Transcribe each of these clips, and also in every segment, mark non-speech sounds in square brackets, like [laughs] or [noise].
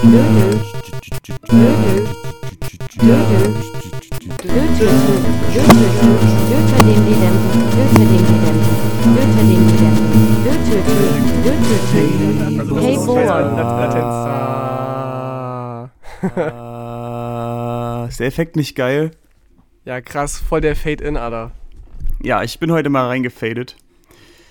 Hey boy. Ah, ist der Effekt nicht geil? Ja, krass, voll der Fade-In, Alter. Ja, ich bin heute mal reingefadet.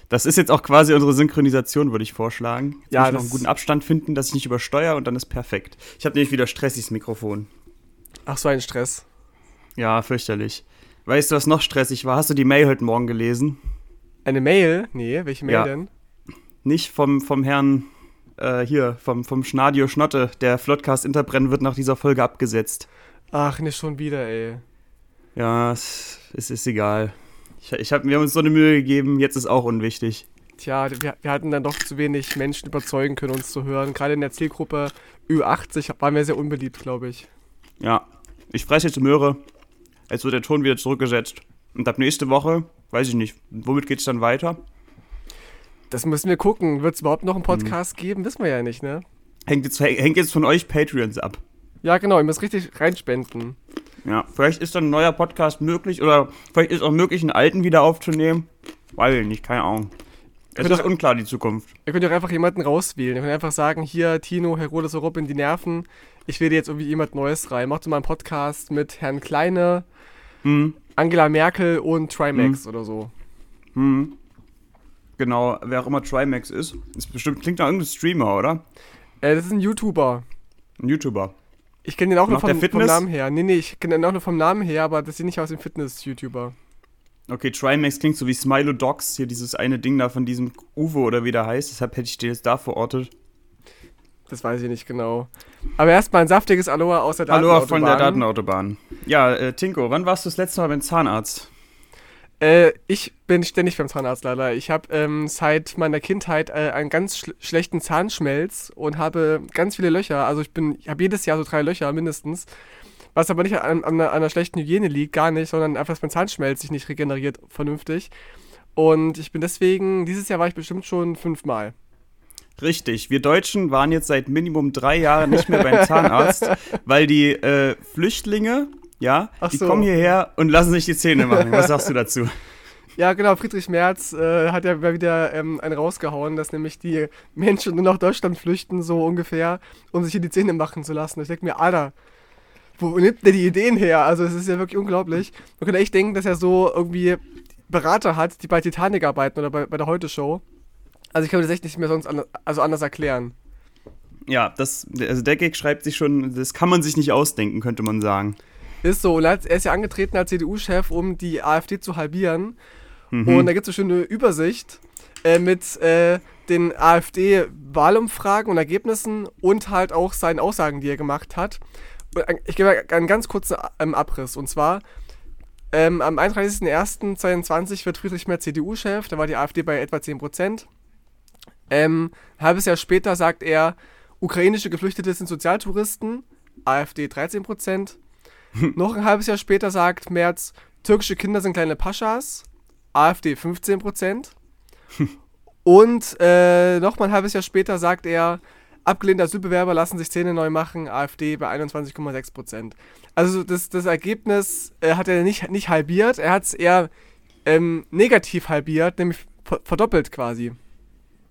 Das ist jetzt auch quasi unsere Synchronisation, würde ich vorschlagen. Jetzt Ja, muss ich noch einen guten Abstand finden, dass ich nicht übersteuere und dann ist perfekt. Ich habe nämlich wieder stressiges Mikrofon. Ach, so ein Stress. Ja, fürchterlich. Weißt du, was noch stressig war? Hast du die Mail heute Morgen gelesen? Eine Mail? Nee, welche Mail Ja. denn? Nicht vom, vom Herrn äh, hier, vom, vom Schnadio Schnotte. Der Floodcast Interbrennen wird nach dieser Folge abgesetzt. Ach, nicht schon wieder, ey. Ja, es, es ist egal. Ich, ich hab, wir haben uns so eine Mühe gegeben, jetzt ist auch unwichtig. Tja, wir, wir hatten dann doch zu wenig Menschen überzeugen können, uns zu hören. Gerade in der Zielgruppe Ü80 waren wir sehr unbeliebt, glaube ich. Ja, ich fresse jetzt Möhre. Jetzt wird der Ton wieder zurückgesetzt. Und ab nächste Woche, weiß ich nicht, womit geht's dann weiter? Das müssen wir gucken. Wird es überhaupt Mhm. noch einen Podcast geben? Wissen wir ja nicht, ne? Hängt jetzt, hängt jetzt von euch Patreons ab. Ja, genau, ihr müsst richtig reinspenden. Ja, vielleicht ist dann ein neuer Podcast möglich oder vielleicht ist auch möglich, einen alten wieder aufzunehmen. Weiß ich nicht, keine Ahnung. Es ist unklar, die Zukunft. Ihr könnt ja auch einfach jemanden rauswählen. Ihr könnt einfach sagen, hier, Tino, Herodes Europ in die Nerven. Ich wähle jetzt irgendwie jemand Neues rein. Macht doch mal einen Podcast mit Herrn Kleine, Hm, Angela Merkel und Trimax oder so. hm. Genau, wer auch immer Trimax ist. Ist bestimmt, klingt nach irgendeinem Streamer, oder? Äh, das ist ein YouTuber. Ein YouTuber. Ich kenne den auch nur vom, vom? Namen her. Nee, nee, ich kenne den auch nur vom Namen her, aber das sieht nicht aus wie ein Fitness-YouTuber. Okay, Trimax klingt so wie Smilo Dogs, hier dieses eine Ding da von diesem Uwe oder wie der heißt. Deshalb hätte ich den jetzt da verortet. Das weiß ich nicht genau. Aber erstmal ein saftiges Aloha aus der Aloha von der Datenautobahn. Datenautobahn. Ja, äh, Tinko, wann warst du das letzte Mal beim Zahnarzt? Äh, ich bin ständig beim Zahnarzt leider. Ich habe ähm, seit meiner Kindheit äh, einen ganz schl schlechten Zahnschmelz und habe ganz viele Löcher. Also ich bin, ich habe jedes Jahr so drei Löcher mindestens. Was aber nicht an, an, einer, an einer schlechten Hygiene liegt, gar nicht, sondern einfach, dass mein Zahnschmelz sich nicht regeneriert vernünftig. Und ich bin deswegen, dieses Jahr war ich bestimmt schon fünfmal. Richtig, wir Deutschen waren jetzt seit Minimum drei Jahren nicht mehr beim Zahnarzt, [laughs] weil die äh, Flüchtlinge, ja, Ach die so. kommen hierher und lassen sich die Zähne machen. Was sagst du [laughs] dazu? Ja, genau, Friedrich Merz äh, hat ja mal wieder ähm, einen rausgehauen, dass nämlich die Menschen nur nach Deutschland flüchten, so ungefähr, um sich hier die Zähne machen zu lassen. Ich denke mir, Alter, wo nimmt der die Ideen her? Also, es ist ja wirklich unglaublich. Man könnte echt denken, dass er so irgendwie Berater hat, die bei Titanic arbeiten oder bei, bei der Heute-Show. Also, ich kann mir das echt nicht mehr sonst anders, also anders erklären. Ja, das, also der Gag schreibt sich schon, das kann man sich nicht ausdenken, könnte man sagen. Ist so, und er ist ja angetreten als CDU-Chef, um die AfD zu halbieren. Mhm. Und da gibt es so schöne Übersicht äh, mit äh, den AfD-Wahlumfragen und Ergebnissen und halt auch seinen Aussagen, die er gemacht hat. Ich gebe einen ganz kurzen ähm, Abriss. Und zwar, ähm, am 31.01.2022 wird Friedrich Merz CDU-Chef, da war die AfD bei etwa 10%. Ähm, ein halbes Jahr später sagt er, ukrainische Geflüchtete sind Sozialtouristen, AfD 13%. [laughs] Noch ein halbes Jahr später sagt Merz, türkische Kinder sind kleine Paschas, AfD 15%. [laughs] Und äh, nochmal ein halbes Jahr später sagt er, abgelehnte Asylbewerber lassen sich Zähne neu machen, AfD bei 21,6%. Also das, das Ergebnis äh, hat er nicht, nicht halbiert, er hat es eher ähm, negativ halbiert, nämlich ver- verdoppelt quasi.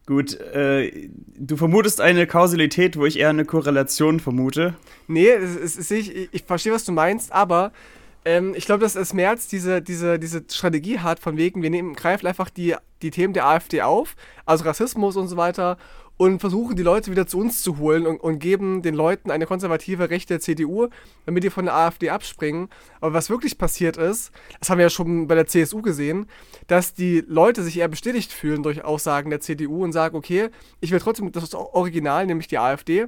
Gut, äh, du vermutest eine Kausalität, wo ich eher eine Korrelation vermute. Nee, es, es, es, ich, ich, verstehe, was du meinst, aber ähm, ich glaube, dass es Merz diese, diese, diese Strategie hat, von wegen, wir nehmen, greifen einfach die, die Themen der AfD auf, also Rassismus und so weiter, und versuchen die Leute wieder zu uns zu holen und, und geben den Leuten eine konservative rechte CDU, damit die von der AfD abspringen. Aber was wirklich passiert ist, das haben wir ja schon bei der CSU gesehen, dass die Leute sich eher bestätigt fühlen durch Aussagen der CDU und sagen, okay, ich will trotzdem das Original, nämlich die AfD.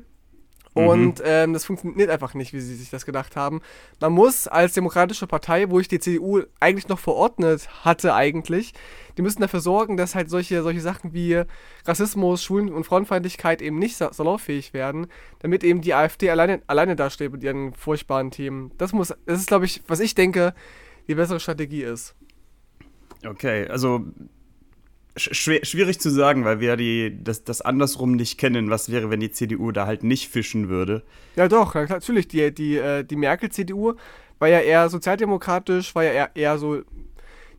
Und ähm, das funktioniert einfach nicht, wie sie sich das gedacht haben. Man muss als demokratische Partei, wo ich die CDU eigentlich noch verordnet hatte eigentlich, die müssen dafür sorgen, dass halt solche, solche Sachen wie Rassismus, Schulen- und Frauenfeindlichkeit eben nicht sa- salonfähig werden, damit eben die AfD alleine, alleine dasteht mit ihren furchtbaren Themen. Das muss, das ist, glaube ich, was ich denke, die bessere Strategie ist. Okay, also Schwer, schwierig zu sagen, weil wir die, das, das andersrum nicht kennen. Was wäre, wenn die CDU da halt nicht fischen würde? Ja, doch, natürlich. Die, die, äh, die Merkel-CDU war ja eher sozialdemokratisch, war ja eher, eher so,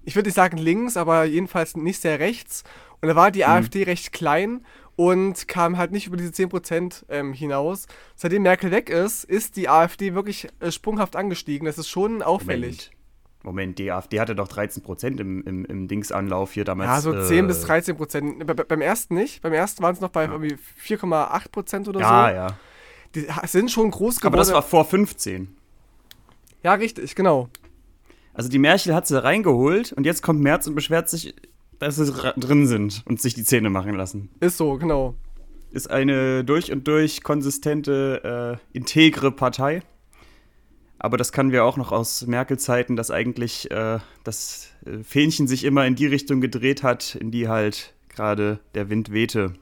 ich würde nicht sagen links, aber jedenfalls nicht sehr rechts. Und da war die mhm. AfD recht klein und kam halt nicht über diese 10% ähm, hinaus. Seitdem Merkel weg ist, ist die AfD wirklich äh, sprunghaft angestiegen. Das ist schon auffällig. Moment. Moment, die AfD hatte doch 13 im, im, im Dingsanlauf hier damals. Ja, so 10 äh, bis 13 Prozent. beim ersten nicht. Beim ersten waren es noch bei ja. 4,8% oder ja, so. Ja, ja. Die sind schon groß geworden. Aber das war vor 15. Ja, richtig, genau. Also die Merkel hat sie reingeholt und jetzt kommt Merz und beschwert sich, dass sie drin sind und sich die Zähne machen lassen. Ist so, genau. Ist eine durch und durch konsistente, äh, integre Partei. Aber das kann wir auch noch aus Merkel-Zeiten, dass eigentlich äh, das äh, Fähnchen sich immer in die Richtung gedreht hat, in die halt gerade der Wind wehte.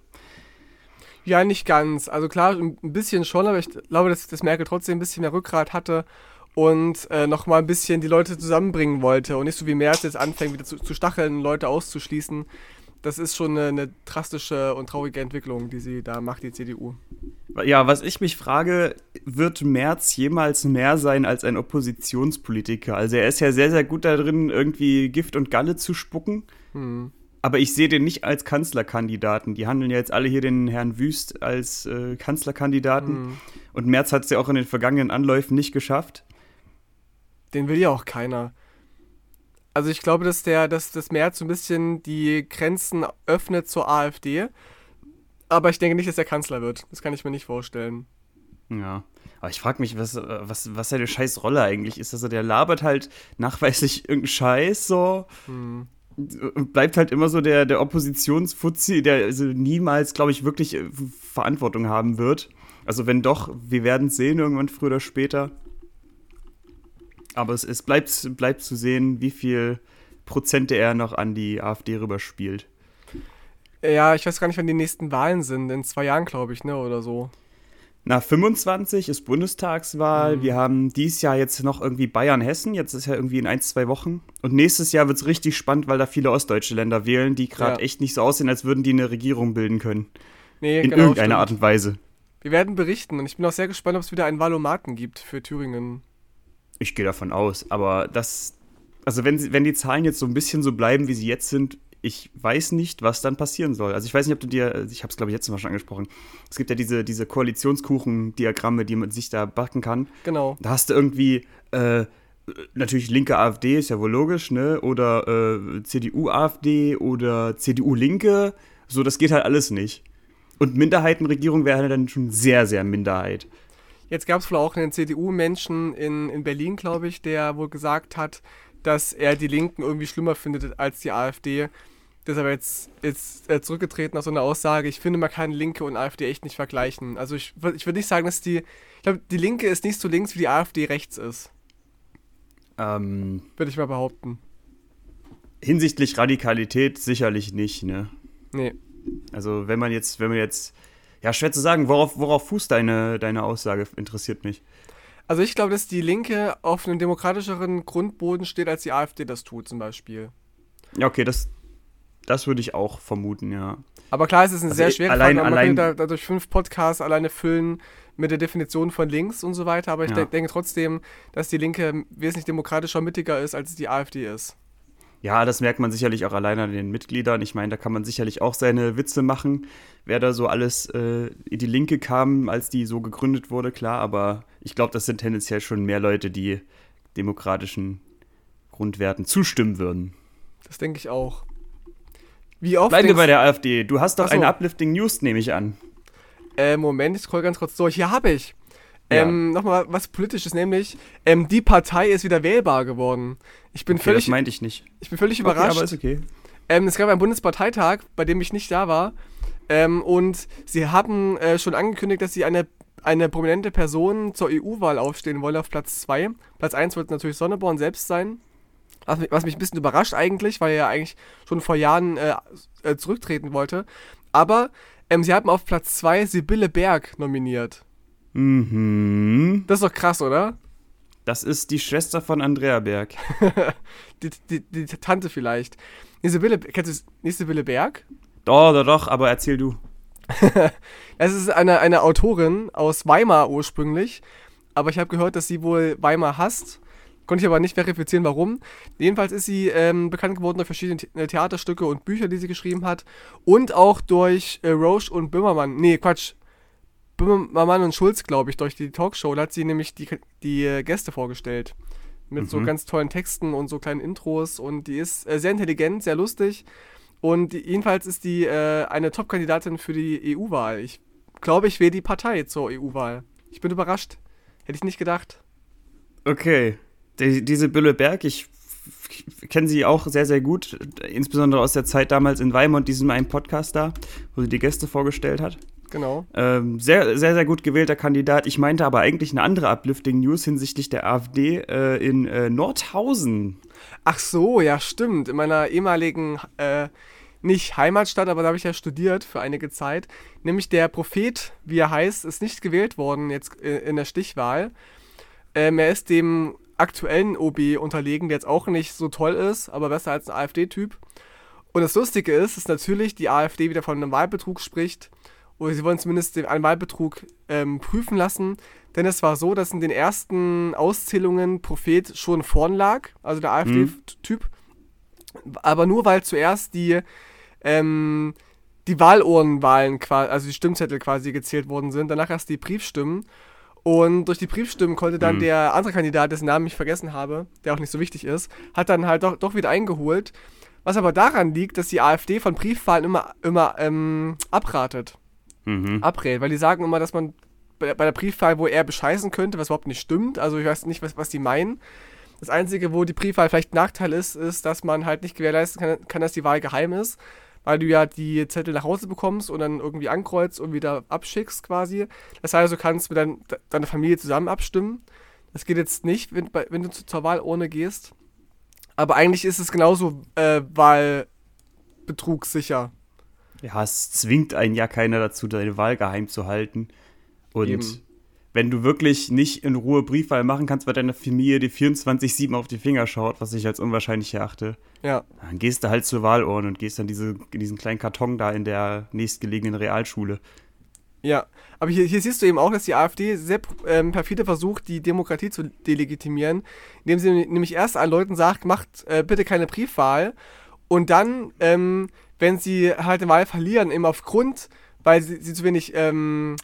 Ja, nicht ganz. Also klar, ein bisschen schon, aber ich glaube, dass, dass Merkel trotzdem ein bisschen mehr Rückgrat hatte und äh, nochmal ein bisschen die Leute zusammenbringen wollte und nicht so wie Merz jetzt anfängt, wieder zu, zu stacheln, Leute auszuschließen. Das ist schon eine, eine, drastische und traurige Entwicklung, die sie da macht, die CDU. Ja, was ich mich frage, wird Merz jemals mehr sein als ein Oppositionspolitiker? Also er ist ja sehr, sehr gut darin, irgendwie Gift und Galle zu spucken. Hm. Aber ich sehe den nicht als Kanzlerkandidaten. Die handeln ja jetzt alle hier den Herrn Wüst als äh, Kanzlerkandidaten. Hm. Und Merz hat es ja auch in den vergangenen Anläufen nicht geschafft. Den will ja auch keiner. Also ich glaube, dass der, dass das Merz so ein bisschen die Grenzen öffnet zur AfD. Aber ich denke nicht, dass er Kanzler wird. Das kann ich mir nicht vorstellen. Ja. Aber ich frage mich, was, was, was seine scheiß Rolle eigentlich ist. Also der labert halt nachweislich irgendeinen Scheiß so. Hm. Bleibt halt immer so der, der Oppositionsfuzzi, der also niemals, glaube ich, wirklich äh, Verantwortung haben wird. Also wenn doch, wir werden es sehen irgendwann früher oder später. Aber es, es bleibt, bleibt zu sehen, wie viel Prozente er noch an die AfD rüberspielt. Ja, ich weiß gar nicht, wann die nächsten Wahlen sind. In zwei Jahren, glaube ich, ne, oder so. Na, 25 ist Bundestagswahl. Mhm. Wir haben dieses Jahr jetzt noch irgendwie Bayern-Hessen. Jetzt ist ja irgendwie in ein, zwei Wochen. Und nächstes Jahr wird es richtig spannend, weil da viele ostdeutsche Länder wählen, die gerade ja. echt nicht so aussehen, als würden die eine Regierung bilden können. Nee, in genau, irgendeiner stimmt. Art und Weise. Wir werden berichten und ich bin auch sehr gespannt, ob es wieder einen Valomaten gibt für Thüringen. Ich gehe davon aus, aber das, also wenn, wenn die Zahlen jetzt so ein bisschen so bleiben, wie sie jetzt sind, ich weiß nicht, was dann passieren soll. Also ich weiß nicht, ob du dir, ich habe es glaube ich jetzt Mal schon angesprochen, es gibt ja diese, diese Koalitionskuchen-Diagramme, die man sich da backen kann. Genau. Da hast du irgendwie, äh, natürlich linke AfD, ist ja wohl logisch, ne? Oder äh, CDU-AfD oder CDU-Linke. So, das geht halt alles nicht. Und Minderheitenregierung wäre halt dann schon sehr, sehr Minderheit. Jetzt gab es wohl auch einen CDU-Menschen in, in Berlin, glaube ich, der wohl gesagt hat, dass er die Linken irgendwie schlimmer findet als die AfD. Deshalb jetzt, jetzt äh, zurückgetreten aus so einer Aussage. Ich finde, man kann Linke und AfD echt nicht vergleichen. Also ich, ich würde nicht sagen, dass die. Ich glaube, die Linke ist nicht so links, wie die AfD rechts ist. Ähm, würde ich mal behaupten. Hinsichtlich Radikalität sicherlich nicht, ne? Nee. Also wenn man jetzt, wenn man jetzt ja, schwer zu sagen. Worauf, worauf fußt deine, deine Aussage? Interessiert mich. Also ich glaube, dass die Linke auf einem demokratischeren Grundboden steht, als die AfD das tut, zum Beispiel. Ja, okay, das, das würde ich auch vermuten, ja. Aber klar, es ist eine also sehr schwere allein, Frage. Man allein, könnte dadurch fünf Podcasts alleine füllen mit der Definition von links und so weiter. Aber ich ja. denke trotzdem, dass die Linke wesentlich demokratischer, mittiger ist, als die AfD ist. Ja, das merkt man sicherlich auch alleine an den Mitgliedern. Ich meine, da kann man sicherlich auch seine Witze machen, wer da so alles äh, in die Linke kam, als die so gegründet wurde, klar. Aber ich glaube, das sind tendenziell schon mehr Leute, die demokratischen Grundwerten zustimmen würden. Das denke ich auch. Wie oft Bleiben wir bei der AfD. Du hast doch so. eine Uplifting News, nehme ich an. Äh, Moment, ich scroll ganz kurz durch. Hier habe ich. Ja. Ähm, Nochmal was Politisches, nämlich ähm, die Partei ist wieder wählbar geworden. Ich bin okay, völlig. Das meinte ich nicht. Ich bin völlig überrascht. Okay, aber ist okay. Ähm, es gab einen Bundesparteitag, bei dem ich nicht da war. Ähm, und sie haben äh, schon angekündigt, dass sie eine, eine prominente Person zur EU-Wahl aufstehen wollen auf Platz 2. Platz 1 wird natürlich Sonneborn selbst sein. Was mich, was mich, ein bisschen überrascht eigentlich, weil er ja eigentlich schon vor Jahren äh, äh, zurücktreten wollte. Aber ähm, sie haben auf Platz 2 Sibylle Berg nominiert. Mhm. Das ist doch krass, oder? Das ist die Schwester von Andrea Berg. [laughs] die, die, die, Tante vielleicht. Sibylle, kennst du nicht Sibylle Berg? Doch, doch, doch, aber erzähl du. [laughs] Es ist eine, eine Autorin aus Weimar ursprünglich, aber ich habe gehört, dass sie wohl Weimar hasst. Konnte ich aber nicht verifizieren, warum. Jedenfalls ist sie ähm, bekannt geworden durch verschiedene The äh, Theaterstücke und Bücher, die sie geschrieben hat. Und auch durch äh, Roche und Böhmermann. Nee, Quatsch. Böhmermann und Schulz, glaube ich, durch die Talkshow. Da hat sie nämlich die, die äh, Gäste vorgestellt. Mit so Mhm. ganz tollen Texten und so kleinen Intros. Und die ist äh, sehr intelligent, sehr lustig. Und die, jedenfalls ist die äh, eine Top-Kandidatin für die EU-Wahl. Ich glaube, ich wähle die Partei zur EU-Wahl. Ich bin überrascht. Hätte ich nicht gedacht. Okay. Die, diese Bülle Berg, ich kenne sie auch sehr, sehr gut, insbesondere aus der Zeit damals in Weimar und diesem einen Podcast da, wo sie die Gäste vorgestellt hat. Genau. Ähm, sehr, sehr, sehr gut gewählter Kandidat. Ich meinte aber eigentlich eine andere Uplifting News hinsichtlich der AfD äh, in äh, Nordhausen. Ach so, ja, stimmt. In meiner ehemaligen, äh, nicht Heimatstadt, aber da habe ich ja studiert für einige Zeit. Nämlich der Prophet, wie er heißt, ist nicht gewählt worden jetzt äh, in der Stichwahl. Ähm, er ist dem aktuellen OB unterlegen, der jetzt auch nicht so toll ist, aber besser als ein AfD-Typ. Und das Lustige ist, dass natürlich die AfD wieder von einem Wahlbetrug spricht. Oder sie wollen zumindest den, Wahlbetrug ähm, prüfen lassen. Denn es war so, dass in den ersten Auszählungen Prophet schon vorn lag, also der AfD-Typ. Aber nur weil zuerst die, ähm, die Wahlurnenwahlen, also die Stimmzettel quasi gezählt worden sind, danach erst die Briefstimmen. Und durch die Briefstimmen konnte dann Mhm. der andere Kandidat, dessen Namen ich vergessen habe, der auch nicht so wichtig ist, hat dann halt doch, doch wieder eingeholt. Was aber daran liegt, dass die AfD von Briefwahlen immer, immer ähm, abratet Mhm. abrät, weil die sagen immer, dass man bei, der Briefwahl, wo er bescheißen könnte, was überhaupt nicht stimmt. Also ich weiß nicht, was, was die meinen. Das Einzige, wo die Briefwahl vielleicht ein Nachteil ist, ist, dass man halt nicht gewährleisten kann, kann, dass die Wahl geheim ist, weil du ja die Zettel nach Hause bekommst und dann irgendwie ankreuzt und wieder abschickst quasi. Das heißt, du kannst mit dein, de- deiner Familie zusammen abstimmen. Das geht jetzt nicht, wenn, wenn du zu, zur Wahlurne gehst. Aber eigentlich ist es genauso äh, wahlbetrugssicher. Ja, es zwingt einen ja keiner dazu, deine Wahl geheim zu halten. Und Eben. wenn du wirklich nicht in Ruhe Briefwahl machen kannst, weil deine Familie dir 24-7 auf die Finger schaut, was ich als unwahrscheinlich erachte, Ja. dann gehst du halt zur Wahlurne und gehst dann diese, in diesen kleinen Karton da in der nächstgelegenen Realschule. Ja, aber hier, hier siehst du eben auch, dass die AfD sehr ähm, perfide versucht, die Demokratie zu delegitimieren, indem sie nämlich erst allen Leuten sagt, macht äh, bitte keine Briefwahl und dann, ähm, wenn sie halt eine Wahl verlieren, eben aufgrund, weil sie, sie zu wenig ähm,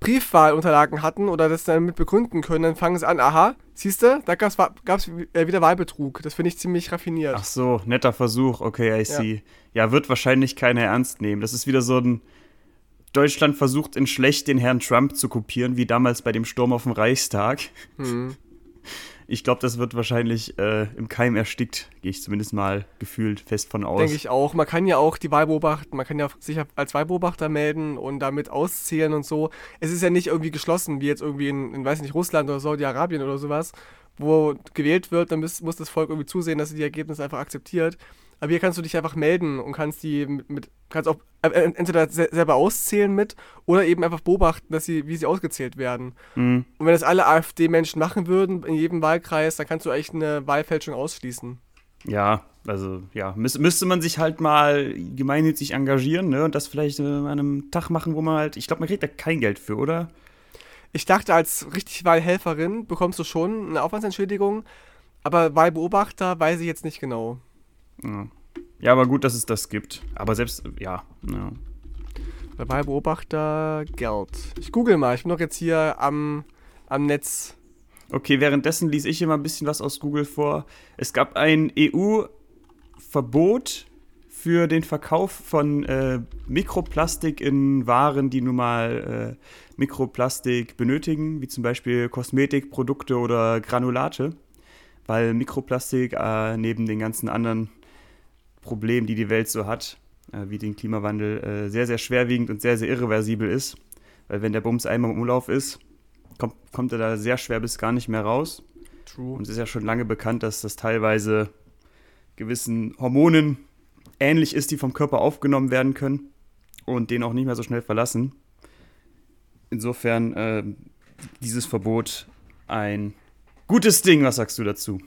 Briefwahlunterlagen hatten oder das dann mit begründen können, dann fangen sie an, aha, siehst du, da gab es äh, wieder Wahlbetrug. Das finde ich ziemlich raffiniert. Ach so, netter Versuch, okay, I Ja. see. Ja, wird wahrscheinlich keiner ernst nehmen. Das ist wieder so ein Deutschland versucht in schlecht den Herrn Trump zu kopieren, wie damals bei dem Sturm auf den Reichstag. Hm. [laughs] Ich glaube, das wird wahrscheinlich äh, im Keim erstickt, gehe ich zumindest mal gefühlt fest von aus. Denke ich auch. Man kann ja auch die Wahl beobachten, man kann ja sich als Wahlbeobachter melden und damit auszählen und so. Es ist ja nicht irgendwie geschlossen, wie jetzt irgendwie in, in weiß nicht, Russland oder Saudi-Arabien oder sowas, wo gewählt wird, dann muss, muss das Volk irgendwie zusehen, dass sie die Ergebnisse einfach akzeptiert. Aber hier kannst du dich einfach melden und kannst die mit, mit kannst auch äh, äh, entweder se selber auszählen mit oder eben einfach beobachten, dass sie, wie sie ausgezählt werden. Mhm. Und wenn das alle AfD-Menschen machen würden in jedem Wahlkreis, dann kannst du echt eine Wahlfälschung ausschließen. Ja, also ja, müß, müsste man sich halt mal gemeinnützig engagieren, ne? Und das vielleicht äh, an einem Tag machen, wo man halt, ich glaube, man kriegt da kein Geld für, oder? Ich dachte, als richtig Wahlhelferin bekommst du schon eine Aufwandsentschädigung, aber Wahlbeobachter weiß ich jetzt nicht genau. Ja. ja, aber gut, dass es das gibt. Aber selbst, ja, ja. Bei Wahlbeobachter Geld. Ich google mal, ich bin doch jetzt hier am, am Netz. Okay, währenddessen ließ ich immer ein bisschen was aus Google vor. Es gab ein EU-Verbot für den Verkauf von äh, Mikroplastik in Waren, die nun mal äh, Mikroplastik benötigen, wie zum Beispiel Kosmetikprodukte oder Granulate, weil Mikroplastik äh, neben den ganzen anderen Problemen, die die Welt so hat, äh, wie den Klimawandel, äh, sehr, sehr schwerwiegend und sehr, sehr irreversibel ist. Weil wenn der Bums einmal im Umlauf ist, kommt, kommt er da sehr schwer bis gar nicht mehr raus. True. Und es ist ja schon lange bekannt, dass das teilweise gewissen Hormonen ähnlich ist, die vom Körper aufgenommen werden können und den auch nicht mehr so schnell verlassen. Insofern äh, dieses Verbot ein gutes Ding. Was sagst du dazu?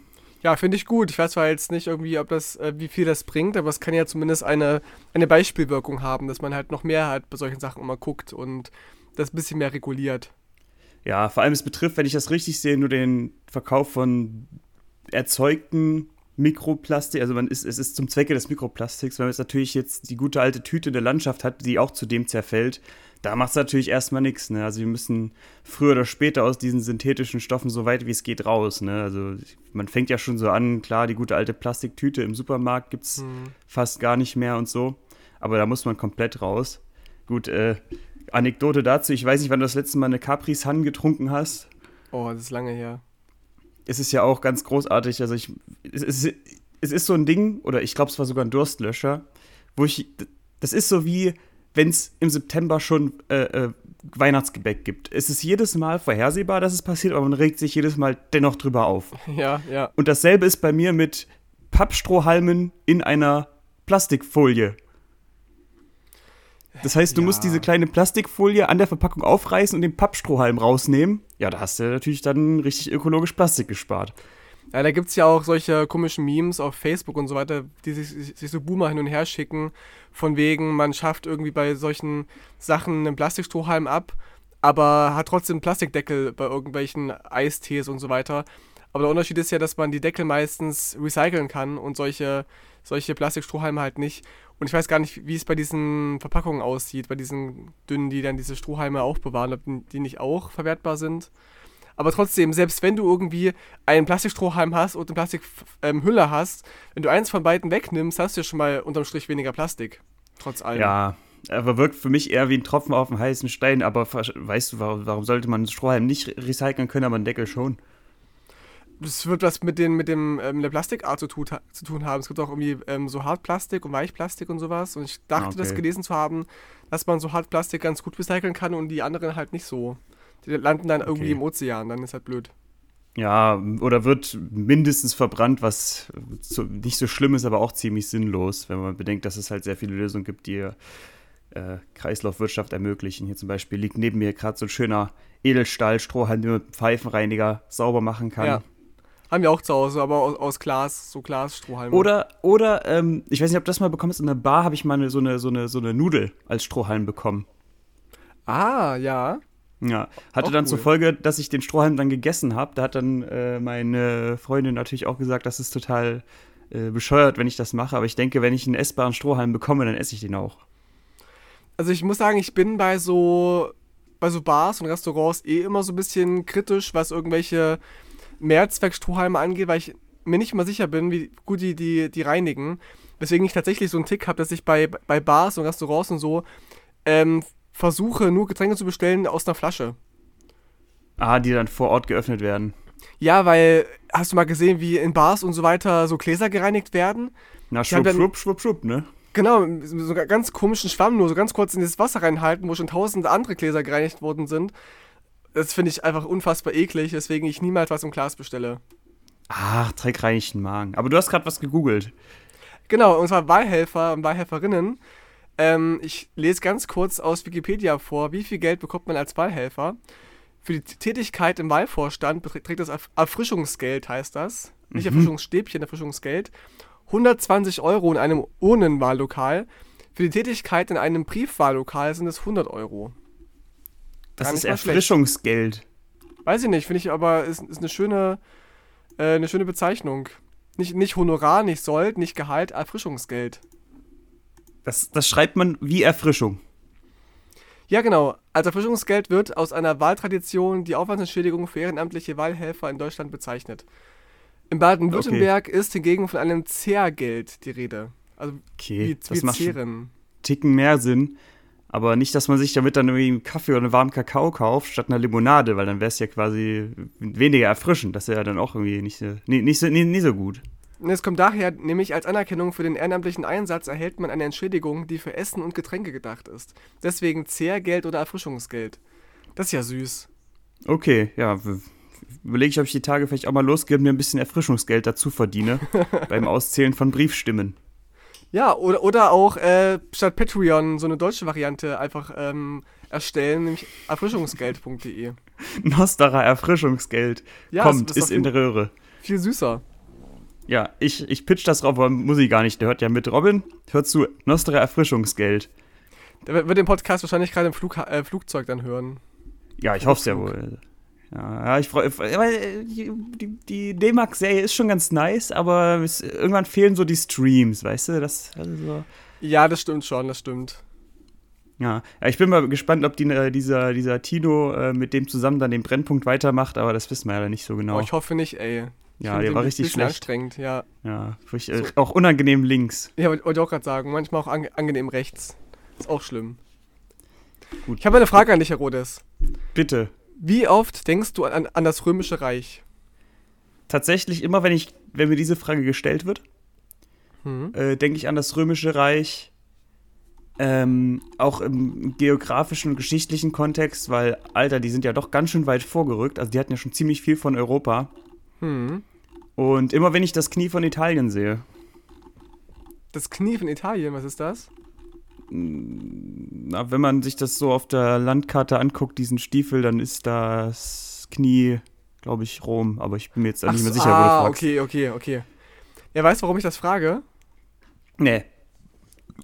Ja, finde ich gut. Ich weiß zwar jetzt nicht irgendwie, ob das, äh, wie viel das bringt, aber es kann ja zumindest eine, eine Beispielwirkung haben, dass man halt noch mehr halt bei solchen Sachen immer guckt und das ein bisschen mehr reguliert. Ja, vor allem es betrifft, wenn ich das richtig sehe, nur den Verkauf von erzeugten Mikroplastik, also man ist, es ist zum Zwecke des Mikroplastiks, wenn man jetzt natürlich jetzt die gute alte Tüte in der Landschaft hat, die auch zudem zerfällt, da macht es natürlich erstmal nichts. Ne? Also wir müssen früher oder später aus diesen synthetischen Stoffen so weit wie es geht raus. Ne? Also man fängt ja schon so an, klar, die gute alte Plastiktüte im Supermarkt gibt es hm. fast gar nicht mehr und so. Aber da muss man komplett raus. Gut, äh, Anekdote dazu, ich weiß nicht, wann du das letzte Mal eine Capri Sun getrunken hast. Oh, das ist lange her es ist ja auch ganz großartig. Also ich, es, ist, es ist so ein Ding, oder ich glaube, es war sogar ein Durstlöscher, wo ich, das ist so wie, wenn es im September schon äh, äh, Weihnachtsgebäck gibt. Es ist jedes Mal vorhersehbar, dass es passiert, aber man regt sich jedes Mal dennoch drüber auf. [laughs] Ja, ja. Und dasselbe ist bei mir mit Pappstrohhalmen in einer Plastikfolie. Das heißt, du ja. musst diese kleine Plastikfolie an der Verpackung aufreißen und den Pappstrohhalm rausnehmen. Ja, da hast du natürlich dann richtig ökologisch Plastik gespart. Ja, da gibt es ja auch solche komischen Memes auf Facebook und so weiter, die sich, sich, so Boomer hin und her schicken, von wegen, man schafft irgendwie bei solchen Sachen einen Plastikstrohhalm ab, aber hat trotzdem einen Plastikdeckel bei irgendwelchen Eistees und so weiter. Aber der Unterschied ist ja, dass man die Deckel meistens recyceln kann und solche, solche Plastikstrohhalme halt nicht. Und ich weiß gar nicht, wie es bei diesen Verpackungen aussieht, bei diesen dünnen, die dann diese Strohhalme aufbewahren, ob die nicht auch verwertbar sind. Aber trotzdem, selbst wenn du irgendwie einen Plastikstrohhalm hast und eine Plastikhülle ähm, hast, wenn du eins von beiden wegnimmst, hast du ja schon mal unterm Strich weniger Plastik. Trotz allem. Ja, aber wirkt für mich eher wie ein Tropfen auf dem heißen Stein. Aber weißt du, warum, warum sollte man einen Strohhalm nicht recyceln können, aber einen Deckel schon? Das wird was mit, den, mit dem ähm, der Plastikart zu, tun, zu tun haben. Es gibt auch irgendwie ähm, so Hartplastik und Weichplastik und sowas. Und ich dachte, okay. das gelesen zu haben, dass man so Hartplastik ganz gut recyceln kann und die anderen halt nicht so. Die landen dann irgendwie okay. im Ozean, dann ist halt blöd. Ja, oder wird mindestens verbrannt, was so, nicht so schlimm ist, aber auch ziemlich sinnlos, wenn man bedenkt, dass es halt sehr viele Lösungen gibt, die äh, Kreislaufwirtschaft ermöglichen. Hier zum Beispiel liegt neben mir gerade so ein schöner Edelstahl-Strohhalm, den man mit Pfeifenreiniger sauber machen kann. Ja. Haben wir auch zu Hause, aber aus, aus Glas, so Glasstrohhalme. Oder, oder ähm, ich weiß nicht, ob das mal bekommen ist, in der Bar habe ich mal eine, so, eine, so, eine, so eine Nudel als Strohhalm bekommen. Ah, ja. Ja, hatte auch dann cool. zur Folge, dass ich den Strohhalm dann gegessen habe. Da hat dann äh, meine Freundin natürlich auch gesagt, das ist total äh, bescheuert, wenn ich das mache. Aber ich denke, wenn ich einen essbaren Strohhalm bekomme, dann esse ich den auch. Also ich muss sagen, ich bin bei so bei so Bars und Restaurants eh immer so ein bisschen kritisch, was irgendwelche Mehrzweckstrohhalme angeht, weil ich mir nicht mal sicher bin, wie gut die, die, die reinigen. Weswegen ich tatsächlich so einen Tick habe, dass ich bei, bei Bars und Restaurants und so ähm, versuche, nur Getränke zu bestellen aus einer Flasche. Ah, die dann vor Ort geöffnet werden. Ja, weil, hast du mal gesehen, wie in Bars und so weiter so Gläser gereinigt werden? Na, schwupp, dann, schwupp, schwupp, schwupp, ne? Genau, so einen ganz komischen Schwamm nur so ganz kurz in dieses Wasser reinhalten, wo schon tausend andere Gläser gereinigt worden sind. Das finde ich einfach unfassbar eklig, weswegen ich niemals was im Glas bestelle. Ach, dreckreinigen Magen. Aber du hast gerade was gegoogelt. Genau, und zwar Wahlhelfer und Wahlhelferinnen. Ähm, ich lese ganz kurz aus Wikipedia vor, wie viel Geld bekommt man als Wahlhelfer. Für die Tätigkeit im Wahlvorstand beträgt das Erfrischungsgeld, heißt das. Nicht mhm. Erfrischungsstäbchen, Erfrischungsgeld. 120 Euro in einem Urnenwahllokal. Für die Tätigkeit in einem Briefwahllokal sind es 100 Euro. Das ist Erfrischungsgeld. Weiß ich nicht, finde ich aber, ist, ist eine schöne, äh, eine schöne Bezeichnung. Nicht, nicht Honorar, nicht Sold, nicht Gehalt, Erfrischungsgeld. Das, das schreibt man wie Erfrischung. Ja, genau. Als Erfrischungsgeld wird aus einer Wahltradition die Aufwandsentschädigung für ehrenamtliche Wahlhelfer in Deutschland bezeichnet. In Baden-Württemberg okay. ist hingegen von einem Zehrgeld die Rede. Also okay, wie, das wie macht Zehren. Ticken mehr Sinn. Aber nicht, dass man sich damit dann irgendwie einen Kaffee oder einen warmen Kakao kauft, statt einer Limonade, weil dann wäre es ja quasi weniger erfrischend. Das wäre ja dann auch irgendwie nicht, nicht, nicht, so, nicht, nicht so gut. Es kommt daher, nämlich als Anerkennung für den ehrenamtlichen Einsatz erhält man eine Entschädigung, die für Essen und Getränke gedacht ist. Deswegen Zehrgeld oder Erfrischungsgeld. Das ist ja süß. Okay, ja. Überlege ich, ob ich die Tage vielleicht auch mal losgehe und mir ein bisschen Erfrischungsgeld dazu verdiene [laughs] beim Auszählen von Briefstimmen. Ja, oder, oder auch äh, statt Patreon so eine deutsche Variante einfach ähm, erstellen, nämlich erfrischungsgeld.de. Nostara Erfrischungsgeld ja, kommt, ist, ist in der Röhre. Viel süßer. Ja, ich, ich pitch das drauf, aber muss ich gar nicht. Der hört ja mit. Robin, hörst du Nostra Erfrischungsgeld? Der wird- wird den Podcast wahrscheinlich gerade im Flug, äh, Flugzeug dann hören. Ja, ich hoffe es ja wohl. Ja, ich freue weil die, die, D-Max-Serie ist schon ganz nice, aber es, irgendwann fehlen so die Streams, weißt du? Das, also so. Ja, das stimmt schon, das stimmt. Ja. ja, ich bin mal gespannt, ob die, äh, dieser, dieser Tino äh, mit dem zusammen dann den Brennpunkt weitermacht, aber das wissen wir ja nicht so genau. Oh, ich hoffe nicht, ey. Ich ja, der war richtig schlecht. anstrengend, ja. Ja, furcht- äh, auch unangenehm links. Ja, wollte ich auch gerade sagen. Manchmal auch ange angenehm rechts. Ist auch schlimm. Gut. Ich habe eine Frage an dich, Herr Rodes. Bitte. Wie oft denkst du an, an das Römische Reich? Tatsächlich immer, wenn ich, wenn mir diese Frage gestellt wird, Hm? äh, denke ich an das Römische Reich. Ähm, auch im geografischen und geschichtlichen Kontext, weil, Alter, die sind ja doch ganz schön weit vorgerückt. Also die hatten ja schon ziemlich viel von Europa. Hm. Und immer wenn ich das Knie von Italien sehe, Das Knie von Italien, was ist das? Na, wenn man sich das so auf der Landkarte anguckt, diesen Stiefel, dann ist das Knie, glaube ich, Rom. Aber ich bin mir jetzt da nicht mehr sicher, wo ah, du fragst. okay, okay, okay. Ja, weißt du, warum ich das frage? Nee.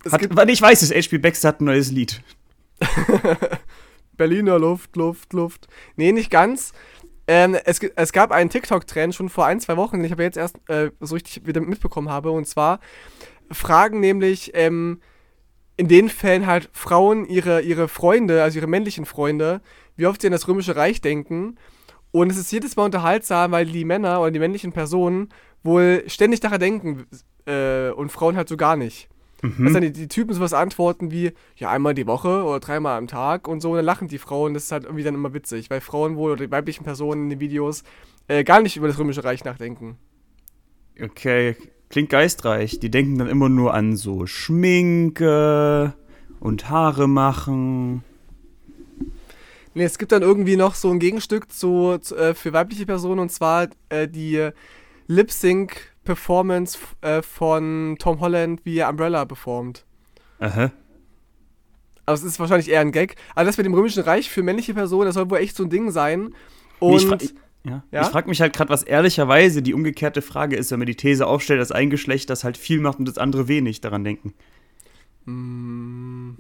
Hat, warte, ich weiß es, HP Baxter hat ein neues Lied. [laughs] Berliner Luft, Luft, Luft. Nee, nicht ganz. Ähm, es, es gab einen TikTok-Trend schon vor ein, zwei Wochen, den ich aber jetzt erst äh, so richtig wieder mitbekommen habe. Und zwar fragen nämlich ähm, in den Fällen halt Frauen ihre, ihre Freunde, also ihre männlichen Freunde, wie oft sie an das Römische Reich denken. Und es ist jedes Mal unterhaltsam, weil die Männer oder die männlichen Personen wohl ständig daran denken äh, und Frauen halt so gar nicht. Dass dann die, die Typen sowas antworten wie, ja, einmal die Woche oder dreimal am Tag und so, und dann lachen die Frauen, das ist halt irgendwie dann immer witzig, weil Frauen wohl oder die weiblichen Personen in den Videos äh, gar nicht über das Römische Reich nachdenken. Okay, klingt geistreich. Die denken dann immer nur an so Schminke und Haare machen. Nee, es gibt dann irgendwie noch so ein Gegenstück zu, zu, äh, für weibliche Personen und zwar äh, die Lip-Sync-Performance äh, von Tom Holland, wie er Umbrella performt. Aha. Also es ist wahrscheinlich eher ein Gag. Aber das mit dem Römischen Reich für männliche Personen, das soll wohl echt so ein Ding sein. Nee, Und fra- ich, ja. Ja? ich frage mich halt gerade, was ehrlicherweise die umgekehrte Frage ist, wenn man die These aufstellt, dass ein Geschlecht das halt viel macht und das andere wenig daran denken. Mm.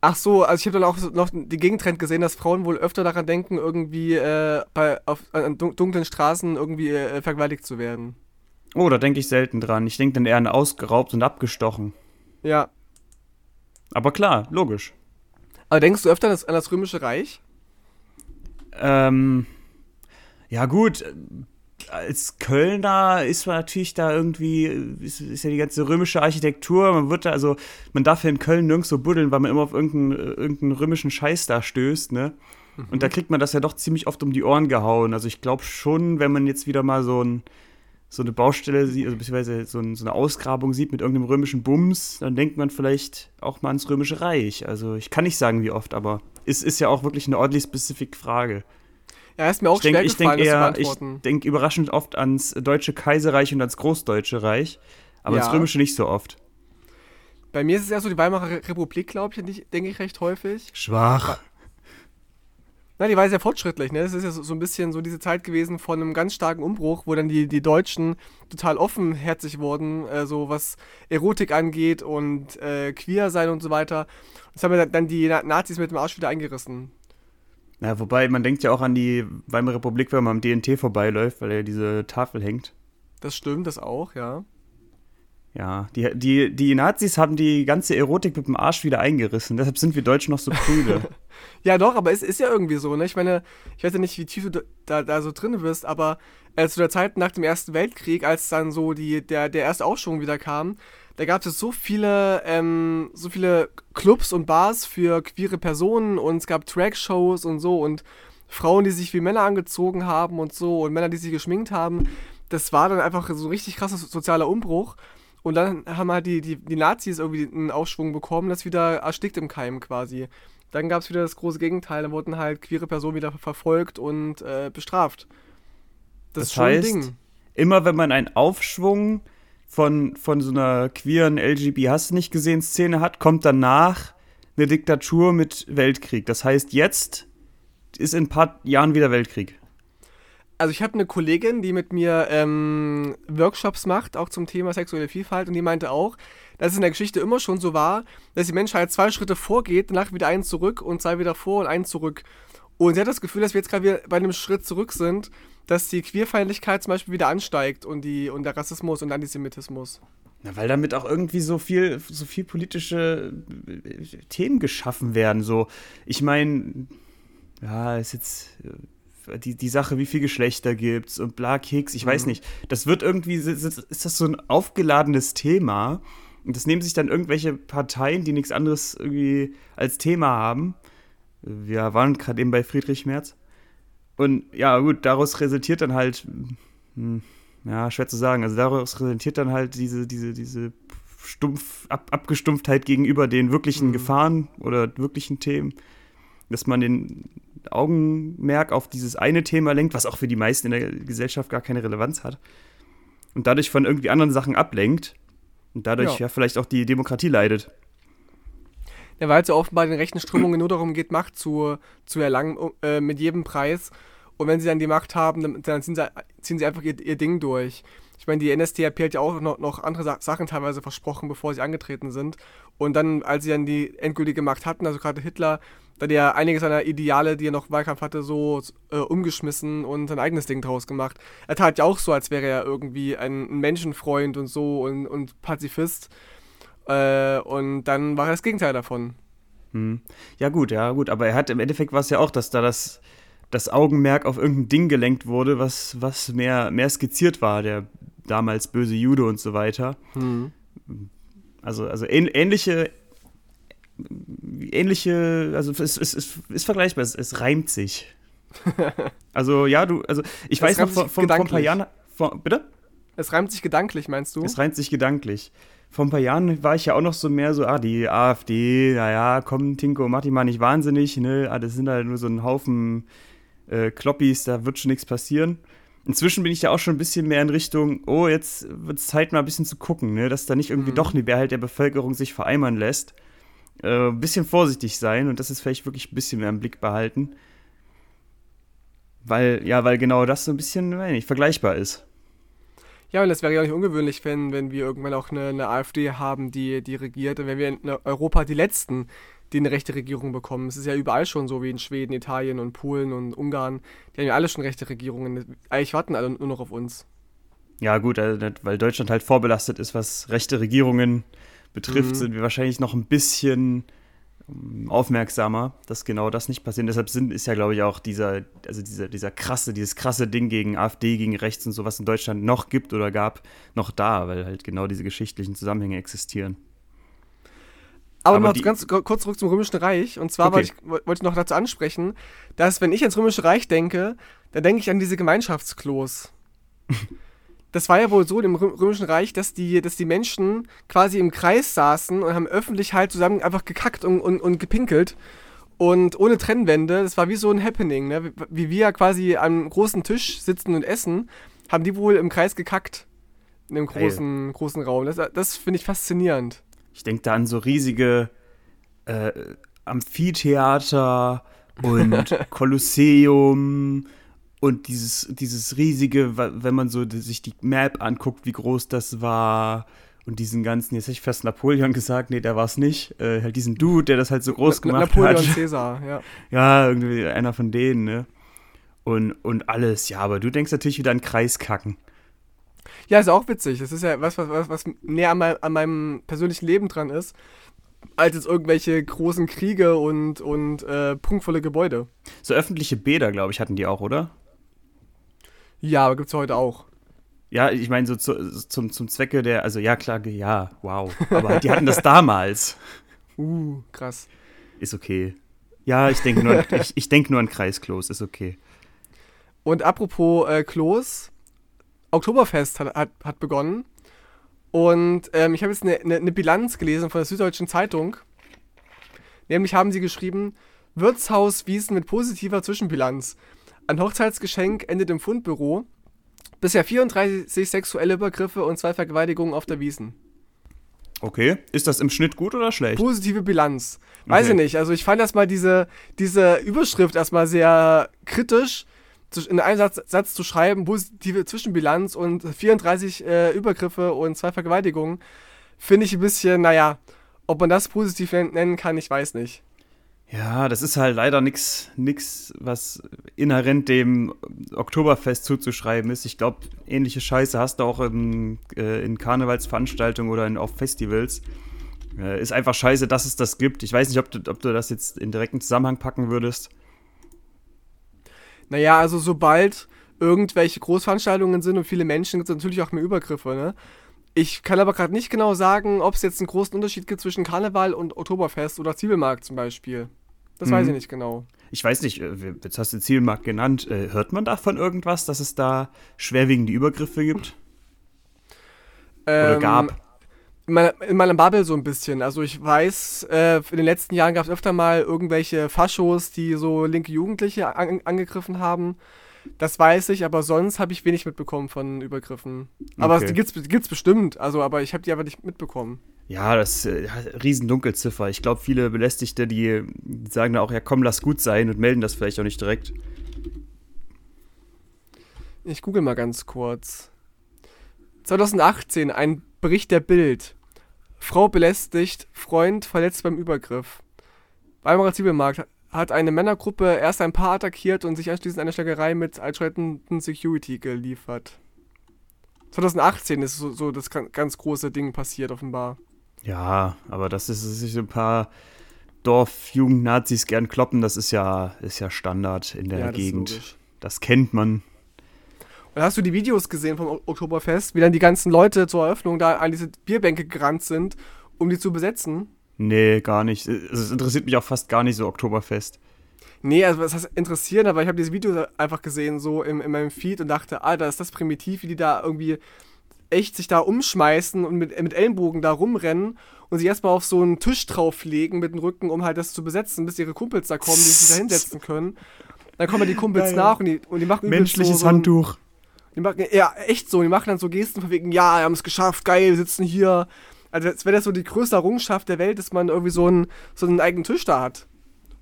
Ach so, also ich habe dann auch noch den Gegentrend gesehen, dass Frauen wohl öfter daran denken, irgendwie äh, bei, auf, an dun- dunklen Straßen irgendwie äh, vergewaltigt zu werden. Oh, da denke ich selten dran. Ich denke dann eher an ausgeraubt und abgestochen. Ja. Aber klar, logisch. Aber denkst du öfter an das, an das Römische Reich? Ähm, ja gut, äh, als Kölner ist man natürlich da irgendwie, ist, ist ja die ganze römische Architektur, man wird da, also, man darf ja in Köln nirgends so buddeln, weil man immer auf irgendeinen, äh, irgendeinen römischen Scheiß da stößt, ne? Und da kriegt man das ja doch ziemlich oft um die Ohren gehauen. Also ich glaube schon, wenn man jetzt wieder mal so ein so eine Baustelle sieht, also beziehungsweise so, ein, so eine Ausgrabung sieht mit irgendeinem römischen Bums, dann denkt man vielleicht auch mal ans Römische Reich. Also ich kann nicht sagen, wie oft, aber es ist ja auch wirklich eine ordentlich spezifische Frage. Ja, ist mir auch Ich denke schwer ich denk eher, ich beantworten. denk überraschend oft ans Deutsche Kaiserreich und ans Großdeutsche Reich, aber Ja. ans Römische nicht so oft. Bei mir ist es eher so die Weimarer Re- Republik, glaube ich, denke ich recht häufig. Schwach. Na, die war sehr fortschrittlich, ne? Es ist ja so, so ein bisschen so diese Zeit gewesen von einem ganz starken Umbruch, wo dann die, die Deutschen total offenherzig wurden, äh, so was Erotik angeht und äh, queer sein und so weiter. Das haben ja dann die Na Nazis mit dem Arsch wieder eingerissen. Ja, wobei, man denkt ja auch an die Weimarer Republik, wenn man am DNT vorbeiläuft, weil ja diese Tafel hängt. Das stimmt, das auch, ja. Ja, die, die, die Nazis haben die ganze Erotik mit dem Arsch wieder eingerissen. Deshalb sind wir Deutschen noch so prüde. [laughs] Ja, doch, aber es ist ja irgendwie so, ne? Ich meine, ich weiß ja nicht, wie tief du da, da so drin bist, aber äh, zu der Zeit nach dem Ersten Weltkrieg, als dann so die, der, der erste Aufschwung wieder kam, da gab es so viele, ähm, so viele Clubs und Bars für queere Personen und es gab Track-Shows und so und Frauen, die sich wie Männer angezogen haben und so und Männer, die sich geschminkt haben. Das war dann einfach so ein richtig krasser so- sozialer Umbruch. Und dann haben halt die, die, die Nazis irgendwie einen Aufschwung bekommen, das wieder erstickt im Keim quasi. Dann gab es wieder das große Gegenteil, da wurden halt queere Personen wieder verfolgt und äh, bestraft. Das, Das ist schon ein heißt, Ding. Immer wenn man einen Aufschwung von, von so einer queeren LGB hast du nicht gesehen Szene hat, kommt danach eine Diktatur mit Weltkrieg. Das heißt, jetzt ist in ein paar Jahren wieder Weltkrieg. Also ich habe eine Kollegin, die mit mir ähm, Workshops macht, auch zum Thema sexuelle Vielfalt, und die meinte auch, dass es in der Geschichte immer schon so war, dass die Menschheit zwei Schritte vorgeht, danach wieder einen zurück und zwei wieder vor und einen zurück. Und sie hat das Gefühl, dass wir jetzt gerade wieder bei einem Schritt zurück sind, dass die Queerfeindlichkeit zum Beispiel wieder ansteigt und, die, und der Rassismus und Antisemitismus. Na, weil damit auch irgendwie so viel, so viel politische äh, Themen geschaffen werden. So, ich meine, ja, ist jetzt äh, die, die Sache, wie viel Geschlechter gibt's und bla Keks, ich mhm. weiß nicht. Das wird irgendwie, ist, ist das so ein aufgeladenes Thema und das nehmen sich dann irgendwelche Parteien, die nichts anderes irgendwie als Thema haben. Wir waren gerade eben bei Friedrich Merz. Und ja, gut, daraus resultiert dann halt, hm, ja, schwer zu sagen, also daraus resultiert dann halt diese, diese, diese Stumpf, Ab Abgestumpftheit gegenüber den wirklichen mhm. Gefahren oder wirklichen Themen, dass man den Augenmerk auf dieses eine Thema lenkt, was auch für die meisten in der Gesellschaft gar keine Relevanz hat. Und dadurch von irgendwie anderen Sachen ablenkt und dadurch ja, ja vielleicht auch die Demokratie leidet. Ja, weil es ja offenbar den rechten Strömungen nur darum geht, Macht zu, zu erlangen, äh, mit jedem Preis. Und wenn sie dann die Macht haben, dann, dann ziehen, sie, ziehen sie einfach ihr, ihr Ding durch. Ich meine, die NSDAP hat ja auch noch, noch andere Sa Sachen teilweise versprochen, bevor sie angetreten sind. Und dann, als sie dann die endgültige Macht hatten, also gerade Hitler, da der einige seiner Ideale, die er noch im Wahlkampf hatte, so äh, umgeschmissen und sein eigenes Ding draus gemacht. Er tat ja auch so, als wäre er irgendwie ein Menschenfreund und so und, und Pazifist. Äh, und dann war er das Gegenteil davon. Hm. Ja, gut, ja, gut. Aber er hat im Endeffekt war es ja auch, dass da das, das Augenmerk auf irgendein Ding gelenkt wurde, was, was mehr, mehr skizziert war, der damals böse Jude und so weiter. Hm. Also, also ähnliche, ähnliche, also es, es, es ist vergleichbar, es, es reimt sich. [laughs] also ja, du, also ich es weiß noch vor, vor, vor, ein paar Jahren, vor, bitte? Es reimt sich gedanklich, meinst du? Es reimt sich gedanklich vor ein paar Jahren war ich ja auch noch so mehr so, ah, die AfD, naja, komm, Tinko, mach dich mal nicht wahnsinnig, ne? Ah, das sind halt nur so ein Haufen äh, Kloppis, da wird schon nichts passieren. Inzwischen bin ich ja auch schon ein bisschen mehr in Richtung, oh, jetzt wird es Zeit, mal ein bisschen zu gucken, ne? dass da nicht irgendwie mhm. doch eine Mehrheit der Bevölkerung sich vereimern lässt. Äh, ein bisschen vorsichtig sein und das ist vielleicht wirklich ein bisschen mehr im Blick behalten. Weil, ja, weil genau das so ein bisschen, nicht, vergleichbar ist. Ja, und das wäre ja nicht ungewöhnlich, wenn, wenn wir irgendwann auch eine, eine AfD haben, die, die regiert. Und wenn wir in Europa die Letzten, die eine rechte Regierung bekommen. Es ist ja überall schon so, wie in Schweden, Italien und Polen und Ungarn. Die haben ja alle schon rechte Regierungen. Eigentlich warten alle nur noch auf uns. Ja, gut, also weil Deutschland halt vorbelastet ist, was rechte Regierungen betrifft, mhm. sind wir wahrscheinlich noch ein bisschen aufmerksamer, dass genau das nicht passiert. Deshalb sind, ist ja, glaube ich, auch dieser, also dieser, dieser krasse, dieses krasse Ding gegen AfD, gegen rechts und so, was in Deutschland noch gibt oder gab, noch da, weil halt genau diese geschichtlichen Zusammenhänge existieren. Aber, Aber noch ganz kurz zurück zum Römischen Reich. Und zwar okay. wollte, ich, wollte ich noch dazu ansprechen, dass, wenn ich ans Römische Reich denke, dann denke ich an diese Gemeinschaftsklos. [laughs] das war ja wohl so im Römischen Reich, dass die, dass die Menschen quasi im Kreis saßen und haben öffentlich halt zusammen einfach gekackt und, und, und gepinkelt. Und ohne Trennwände, das war wie so ein Happening, ne? Wie wir quasi am großen Tisch sitzen und essen, haben die wohl im Kreis gekackt. In dem großen, großen Raum. Das, das finde ich faszinierend. Ich denke da an so riesige äh, Amphitheater und [laughs] Kolosseum und dieses, dieses riesige, wenn man so sich die Map anguckt, wie groß das war. Und diesen ganzen, jetzt hätte ich fast Napoleon gesagt, nee, der war es nicht. Äh, halt diesen Dude, der das halt so groß Na, gemacht Napoleon hat. [laughs] Napoleon Caesar, ja. Ja, irgendwie einer von denen, ne? Und, und alles, ja, aber du denkst natürlich wieder an Kreiskacken. Ja, ist auch witzig. Das ist ja was, was, was, was näher an, mein, an meinem persönlichen Leben dran ist, als jetzt irgendwelche großen Kriege und, und äh, prunkvolle Gebäude. So öffentliche Bäder, glaube ich, hatten die auch, oder? Ja, aber gibt es heute auch. Ja, ich meine, so zu, zum, zum Zwecke der, also ja, klar, ja, wow. Aber die hatten das damals. [laughs] Uh, krass. Ist okay. Ja, ich denke nur, [laughs] ich, ich denk nur an Kreisklos, ist okay. Und apropos äh, Klos, Oktoberfest hat, hat, hat begonnen. Und ähm, ich habe jetzt eine, eine, eine Bilanz gelesen von der Süddeutschen Zeitung. Nämlich haben sie geschrieben, Wirtshaus Wiesen mit positiver Zwischenbilanz. Ein Hochzeitsgeschenk endet im Fundbüro. Bisher 34 sexuelle Übergriffe und zwei Vergewaltigungen auf der Wiesen. Okay. Ist das im Schnitt gut oder schlecht? Positive Bilanz. Weiß okay. ich nicht. Also ich fand erstmal diese, diese Überschrift erstmal sehr kritisch. in einem Satz, Satz zu schreiben, positive Zwischenbilanz und 34 äh, Übergriffe und zwei Vergewaltigungen, finde ich ein bisschen, naja, ob man das positiv nen- nennen kann, ich weiß nicht. Ja, das ist halt leider nichts, nix, was inhärent dem Oktoberfest zuzuschreiben ist. Ich glaube, ähnliche Scheiße hast du auch im, äh, in Karnevalsveranstaltungen oder in, auf Festivals. Äh, ist einfach scheiße, dass es das gibt. Ich weiß nicht, ob du, ob du das jetzt in direkten Zusammenhang packen würdest. Naja, also sobald irgendwelche Großveranstaltungen sind und viele Menschen, gibt es natürlich auch mehr Übergriffe, ne? Ich kann aber gerade nicht genau sagen, ob es jetzt einen großen Unterschied gibt zwischen Karneval und Oktoberfest oder Zwiebelmarkt zum Beispiel. Das weiß Mhm. ich nicht genau. Ich weiß nicht, äh, jetzt hast du Zielmarkt genannt. Äh, hört man davon irgendwas, dass es da schwerwiegende Übergriffe gibt? Oder Ähm, gab? In meiner, in meiner Bubble so ein bisschen. Also ich weiß, äh, in den letzten Jahren gab es öfter mal irgendwelche Faschos, die so linke Jugendliche an, angegriffen haben. Das weiß ich, aber sonst habe ich wenig mitbekommen von Übergriffen. Aber Okay. die gibt's, die gibt's bestimmt, also aber ich habe die aber nicht mitbekommen. Ja, das äh, ja, riesen Dunkelziffer. Ich glaube, viele Belästigte, die sagen da auch, ja komm, lass gut sein und melden das vielleicht auch nicht direkt. Ich google mal ganz kurz. 2018, ein Bericht der Bild. Frau belästigt, Freund verletzt beim Übergriff. Weimarer Zwiebelmarkt hat eine Männergruppe erst ein Paar attackiert und sich anschließend eine Schlägerei mit einschreitenden Security geliefert. 2018 ist so, so das gan- ganz große Ding passiert, offenbar. Ja, aber das ist, dass sich so ein paar Dorfjugend-Nazis gern kloppen, das ist ja, ist ja Standard in der Ja, das Gegend. logisch. Das kennt man. Und hast du die Videos gesehen vom Oktoberfest, wie dann die ganzen Leute zur Eröffnung da an diese Bierbänke gerannt sind, um die zu besetzen? Nee, gar nicht. Es interessiert mich auch fast gar nicht so Oktoberfest. Nee, also was heißt interessieren, aber ich habe dieses Video einfach gesehen, so im, in meinem Feed und dachte, Alter, ist das primitiv, wie die da irgendwie echt sich da umschmeißen und mit, mit Ellenbogen da rumrennen und sich erstmal auf so einen Tisch drauflegen mit dem Rücken, um halt das zu besetzen, bis ihre Kumpels da kommen, die sich da hinsetzen können. Dann kommen die Kumpels Geil. nach und die, und die machen Menschliches so, so ein- Handtuch. Die machen, ja, echt so. Die machen dann so Gesten von wegen, ja, wir haben es geschafft, geil, wir sitzen hier. Also, als wäre das so die größte Errungenschaft der Welt, dass man irgendwie so einen, so einen eigenen Tisch da hat.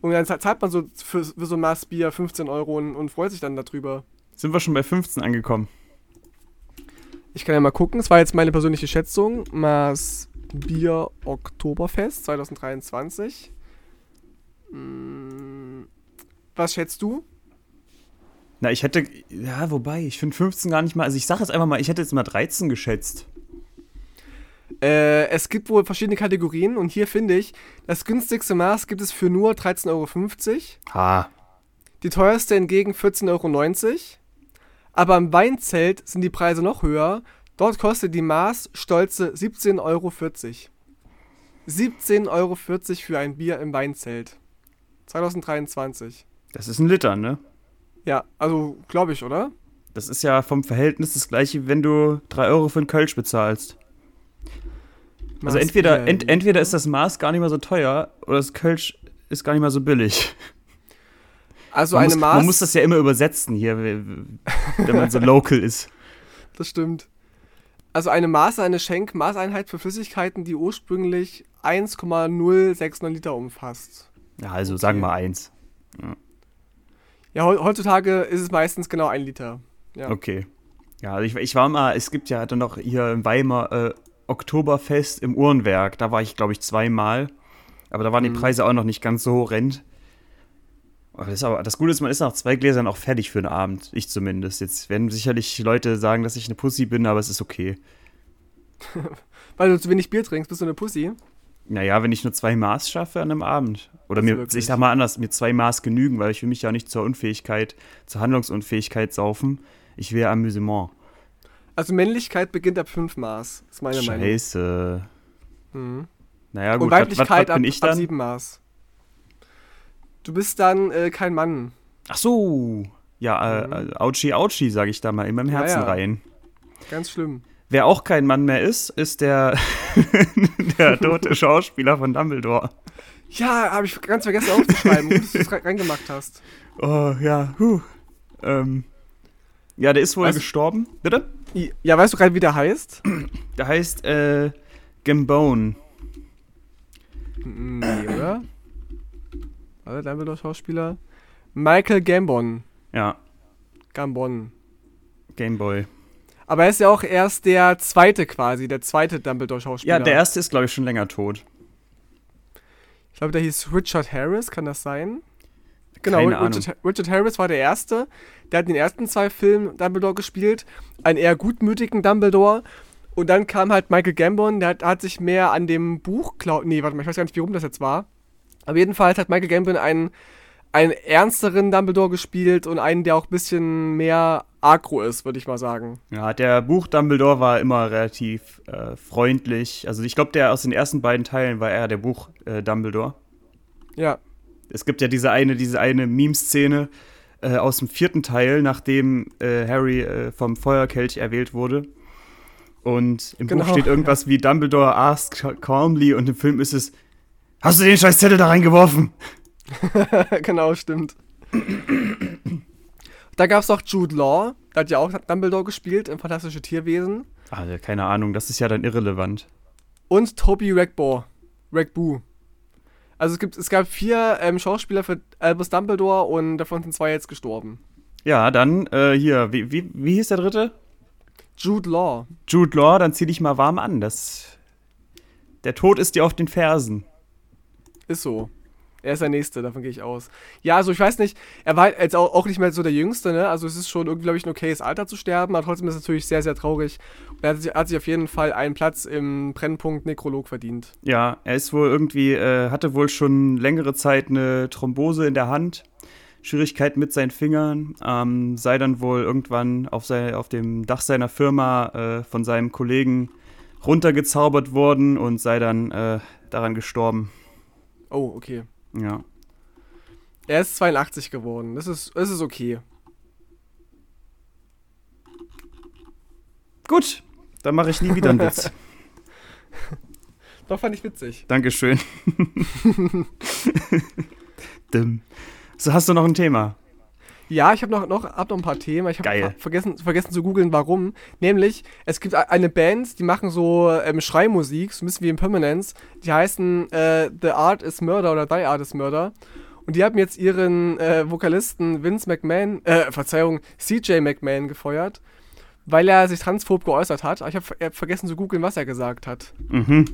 Und dann zahlt man so für, für so ein Maß Bier 15 Euro und, und freut sich dann darüber. Sind wir schon bei 15 angekommen? Ich kann ja mal gucken, es war jetzt meine persönliche Schätzung. Maß Bier Oktoberfest 2023. Hm, Was schätzt du? Na, ich hätte, ja, wobei, ich finde 15 gar nicht mal, also ich sage jetzt einfach mal, ich hätte jetzt mal 13 geschätzt. Äh, es gibt wohl verschiedene Kategorien und hier finde ich, das günstigste Maß gibt es für nur 13,50 Euro. Ha, Die teuerste hingegen 14,90 Euro. Aber im Weinzelt sind die Preise noch höher. Dort kostet die Maß stolze 17,40 Euro. 17,40 Euro für ein Bier im Weinzelt. 2023. das ist ein Liter, ne? Ja, also glaube ich, oder? Das ist ja vom Verhältnis das gleiche, wenn du 3 Euro für einen Kölsch bezahlst. Also entweder, ent, entweder ist das Maß gar nicht mehr so teuer oder das Kölsch ist gar nicht mehr so billig. Also man, eine muss, Maß. man muss das ja immer übersetzen hier, wenn man so local ist. [laughs] Das stimmt. Also eine Maße, eine Schenkmaßeinheit für Flüssigkeiten, die ursprünglich 1,069 Liter umfasst. Ja, also sagen wir eins. Ja, heu- heutzutage ist es meistens genau ein Liter. Ja. Okay. Ja, also ich, ich war mal, es gibt ja dann noch hier in Weimar äh, Oktoberfest im Uhrenwerk. Da war ich, glaube ich, zweimal. Aber da waren die Mhm. Preise auch noch nicht ganz so horrend. Das, ist aber, das Gute ist, man ist nach zwei Gläsern auch fertig für den Abend. Ich zumindest. Jetzt werden sicherlich Leute sagen, dass ich eine Pussy bin, aber es ist okay. [laughs] Weil du zu wenig Bier trinkst, bist du eine Pussy. Naja, wenn ich nur zwei Maß schaffe an einem Abend. Oder mir, wirklich? ich sag mal anders, mir zwei Maß genügen, weil ich will mich ja nicht zur Unfähigkeit, zur Handlungsunfähigkeit saufen. Ich will Amüsement. Also Männlichkeit beginnt ab 5 Maß, ist meine Meinung. Scheiße. Mhm. Naja, Und gut, was, was, Weiblichkeit was bin ab, ich ab dann? 7 Maß. Du bist dann äh, kein Mann. Ach so. Ja, Mhm. äh, Auchi, sage ich da mal in meinem Ja, Herzen ja. rein. Ganz schlimm. Wer auch kein Mann mehr ist, ist der, [laughs] der tote Schauspieler von Dumbledore. Ja, habe ich ganz vergessen aufzuschreiben, dass du es re- reingemacht hast. Oh, ja, huh. Ähm, ja, der ist wohl Was? gestorben. Bitte? Ja, weißt du gerade, wie der heißt? Der heißt, äh, Gambone. Nee, oder? Warte, Dumbledore-Schauspieler. Michael Gambon. Ja. Gambon. Gameboy. Aber er ist ja auch erst der zweite quasi, der zweite Dumbledore-Schauspieler. Ja, der erste ist, glaube ich, schon länger tot. Ich glaube, der hieß Richard Harris, kann das sein? Genau. Richard, Richard Harris war der Erste. Der hat in den ersten zwei Filmen Dumbledore gespielt. Einen eher gutmütigen Dumbledore. Und dann kam halt Michael Gambon, der hat, hat sich mehr an dem Buch klaut. Nee, warte mal, ich weiß gar nicht, wie rum das jetzt war. Aber jedenfalls hat Michael Gambon einen, einen ernsteren Dumbledore gespielt und einen, der auch ein bisschen mehr agro ist, würde ich mal sagen. Ja, der Buch Dumbledore war immer relativ äh, freundlich. Also ich glaube, der aus den ersten beiden Teilen war eher der Buch äh, Dumbledore. Ja. Es gibt ja diese eine, diese eine Meme-Szene äh, aus dem vierten Teil, nachdem äh, Harry äh, vom Feuerkelch erwählt wurde. Und im Genau, Buch steht irgendwas wie Dumbledore asked calmly und im Film ist es, hast du den scheiß Zettel da reingeworfen? [laughs] genau, stimmt. da gab es auch Jude Law, der hat ja auch Dumbledore gespielt im Fantastische Tierwesen. Also, keine Ahnung, das ist ja dann irrelevant. Und Toby Ragbor. Ragbu. Also es, gibt, es gab vier ähm, Schauspieler für Albus Dumbledore und davon sind zwei jetzt gestorben. Ja, dann äh, hier, wie, wie, wie hieß der dritte? Jude Law. Jude Law, dann zieh dich mal warm an. Das, der Tod ist dir auf den Fersen. Ist so. Er ist der Nächste, davon gehe ich aus. Ja, also ich weiß nicht, er war jetzt auch, auch nicht mehr so der Jüngste, ne? Also es ist schon irgendwie, glaube ich, ein okayes Alter zu sterben, aber trotzdem ist es natürlich sehr, sehr traurig. Er hat sich, hat sich auf jeden Fall einen Platz im Brennpunkt Nekrolog verdient. Ja, er ist wohl irgendwie, äh, hatte wohl schon längere Zeit eine Thrombose in der Hand, Schwierigkeiten mit seinen Fingern, ähm, sei dann wohl irgendwann auf, sei, auf dem Dach seiner Firma äh, von seinem Kollegen runtergezaubert worden und sei dann äh, daran gestorben. Oh, okay. Ja. Er ist 82 geworden. Das ist, das ist okay. Gut, dann mache ich nie wieder einen Witz. [laughs] Doch, fand ich witzig. Dankeschön. [laughs] Dim. So, hast du noch ein Thema? Ja, ich habe noch, noch, hab noch ein paar Themen. Ich habe vergessen, vergessen zu googeln, warum. Nämlich, es gibt eine Band, die machen so ähm, Schreimusik, so ein bisschen wie Impermanence. Die heißen äh, The Art is Murder oder The Art is Murder. Und die haben jetzt ihren äh, Vokalisten Vince McMahon, äh, Verzeihung, CJ McMahon gefeuert, weil er sich transphob geäußert hat. Aber ich habe hab vergessen zu googeln, was er gesagt hat. Mhm.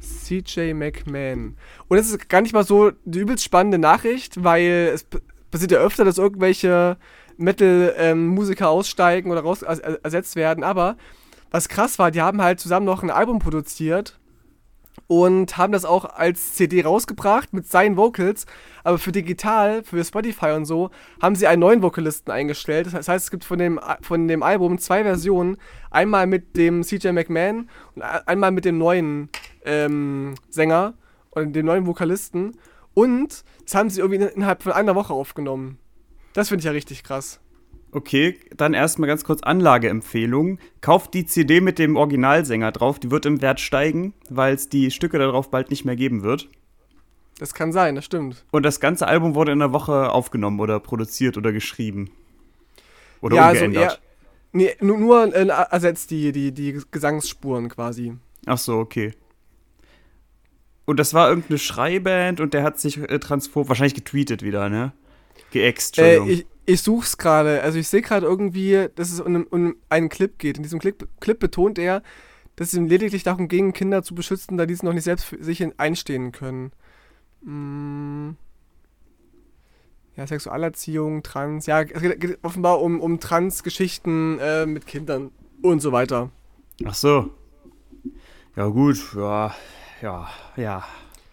CJ McMahon. Und es ist gar nicht mal so die übelst spannende Nachricht, weil es passiert ja öfter, dass irgendwelche Metal-Musiker aussteigen oder raus er- ersetzt werden. Aber was krass war, die haben halt zusammen noch ein Album produziert und haben das auch als CD rausgebracht mit seinen Vocals. Aber für digital, für Spotify und so, haben sie einen neuen Vokalisten eingestellt. Das heißt, es gibt von dem, von dem Album zwei Versionen. Einmal mit dem CJ McMahon und einmal mit dem neuen ähm, Sänger oder dem neuen Vokalisten. Und das haben sie irgendwie innerhalb von einer Woche aufgenommen. Das finde ich ja richtig krass. Okay, dann erstmal ganz kurz Anlageempfehlung. Kauft die CD mit dem Originalsänger drauf, die wird im Wert steigen, weil es die Stücke darauf bald nicht mehr geben wird. Das kann sein, das stimmt. Und das ganze Album wurde in einer Woche aufgenommen oder produziert oder geschrieben. Oder ja, also umgeändert. eher, nee, nur, nur äh, ersetzt die, die, die Gesangsspuren quasi. Ach so, okay. Und das war irgendeine Schreiband und der hat sich äh, transphob, wahrscheinlich getweetet wieder, ne? Geäxt, Äh, Entschuldigung. ich, ich such's gerade. Also ich sehe gerade irgendwie, dass es um, um einen Clip geht. In diesem Clip, Clip betont er, dass es ihm lediglich darum ging, Kinder zu beschützen, da diese noch nicht selbst für sich einstehen können. Mm. Ja, Sexualerziehung, Trans, ja, es geht, geht offenbar um, um Trans-Geschichten äh, mit Kindern und so weiter. Ach so. Ja, gut, ja, ja, ja.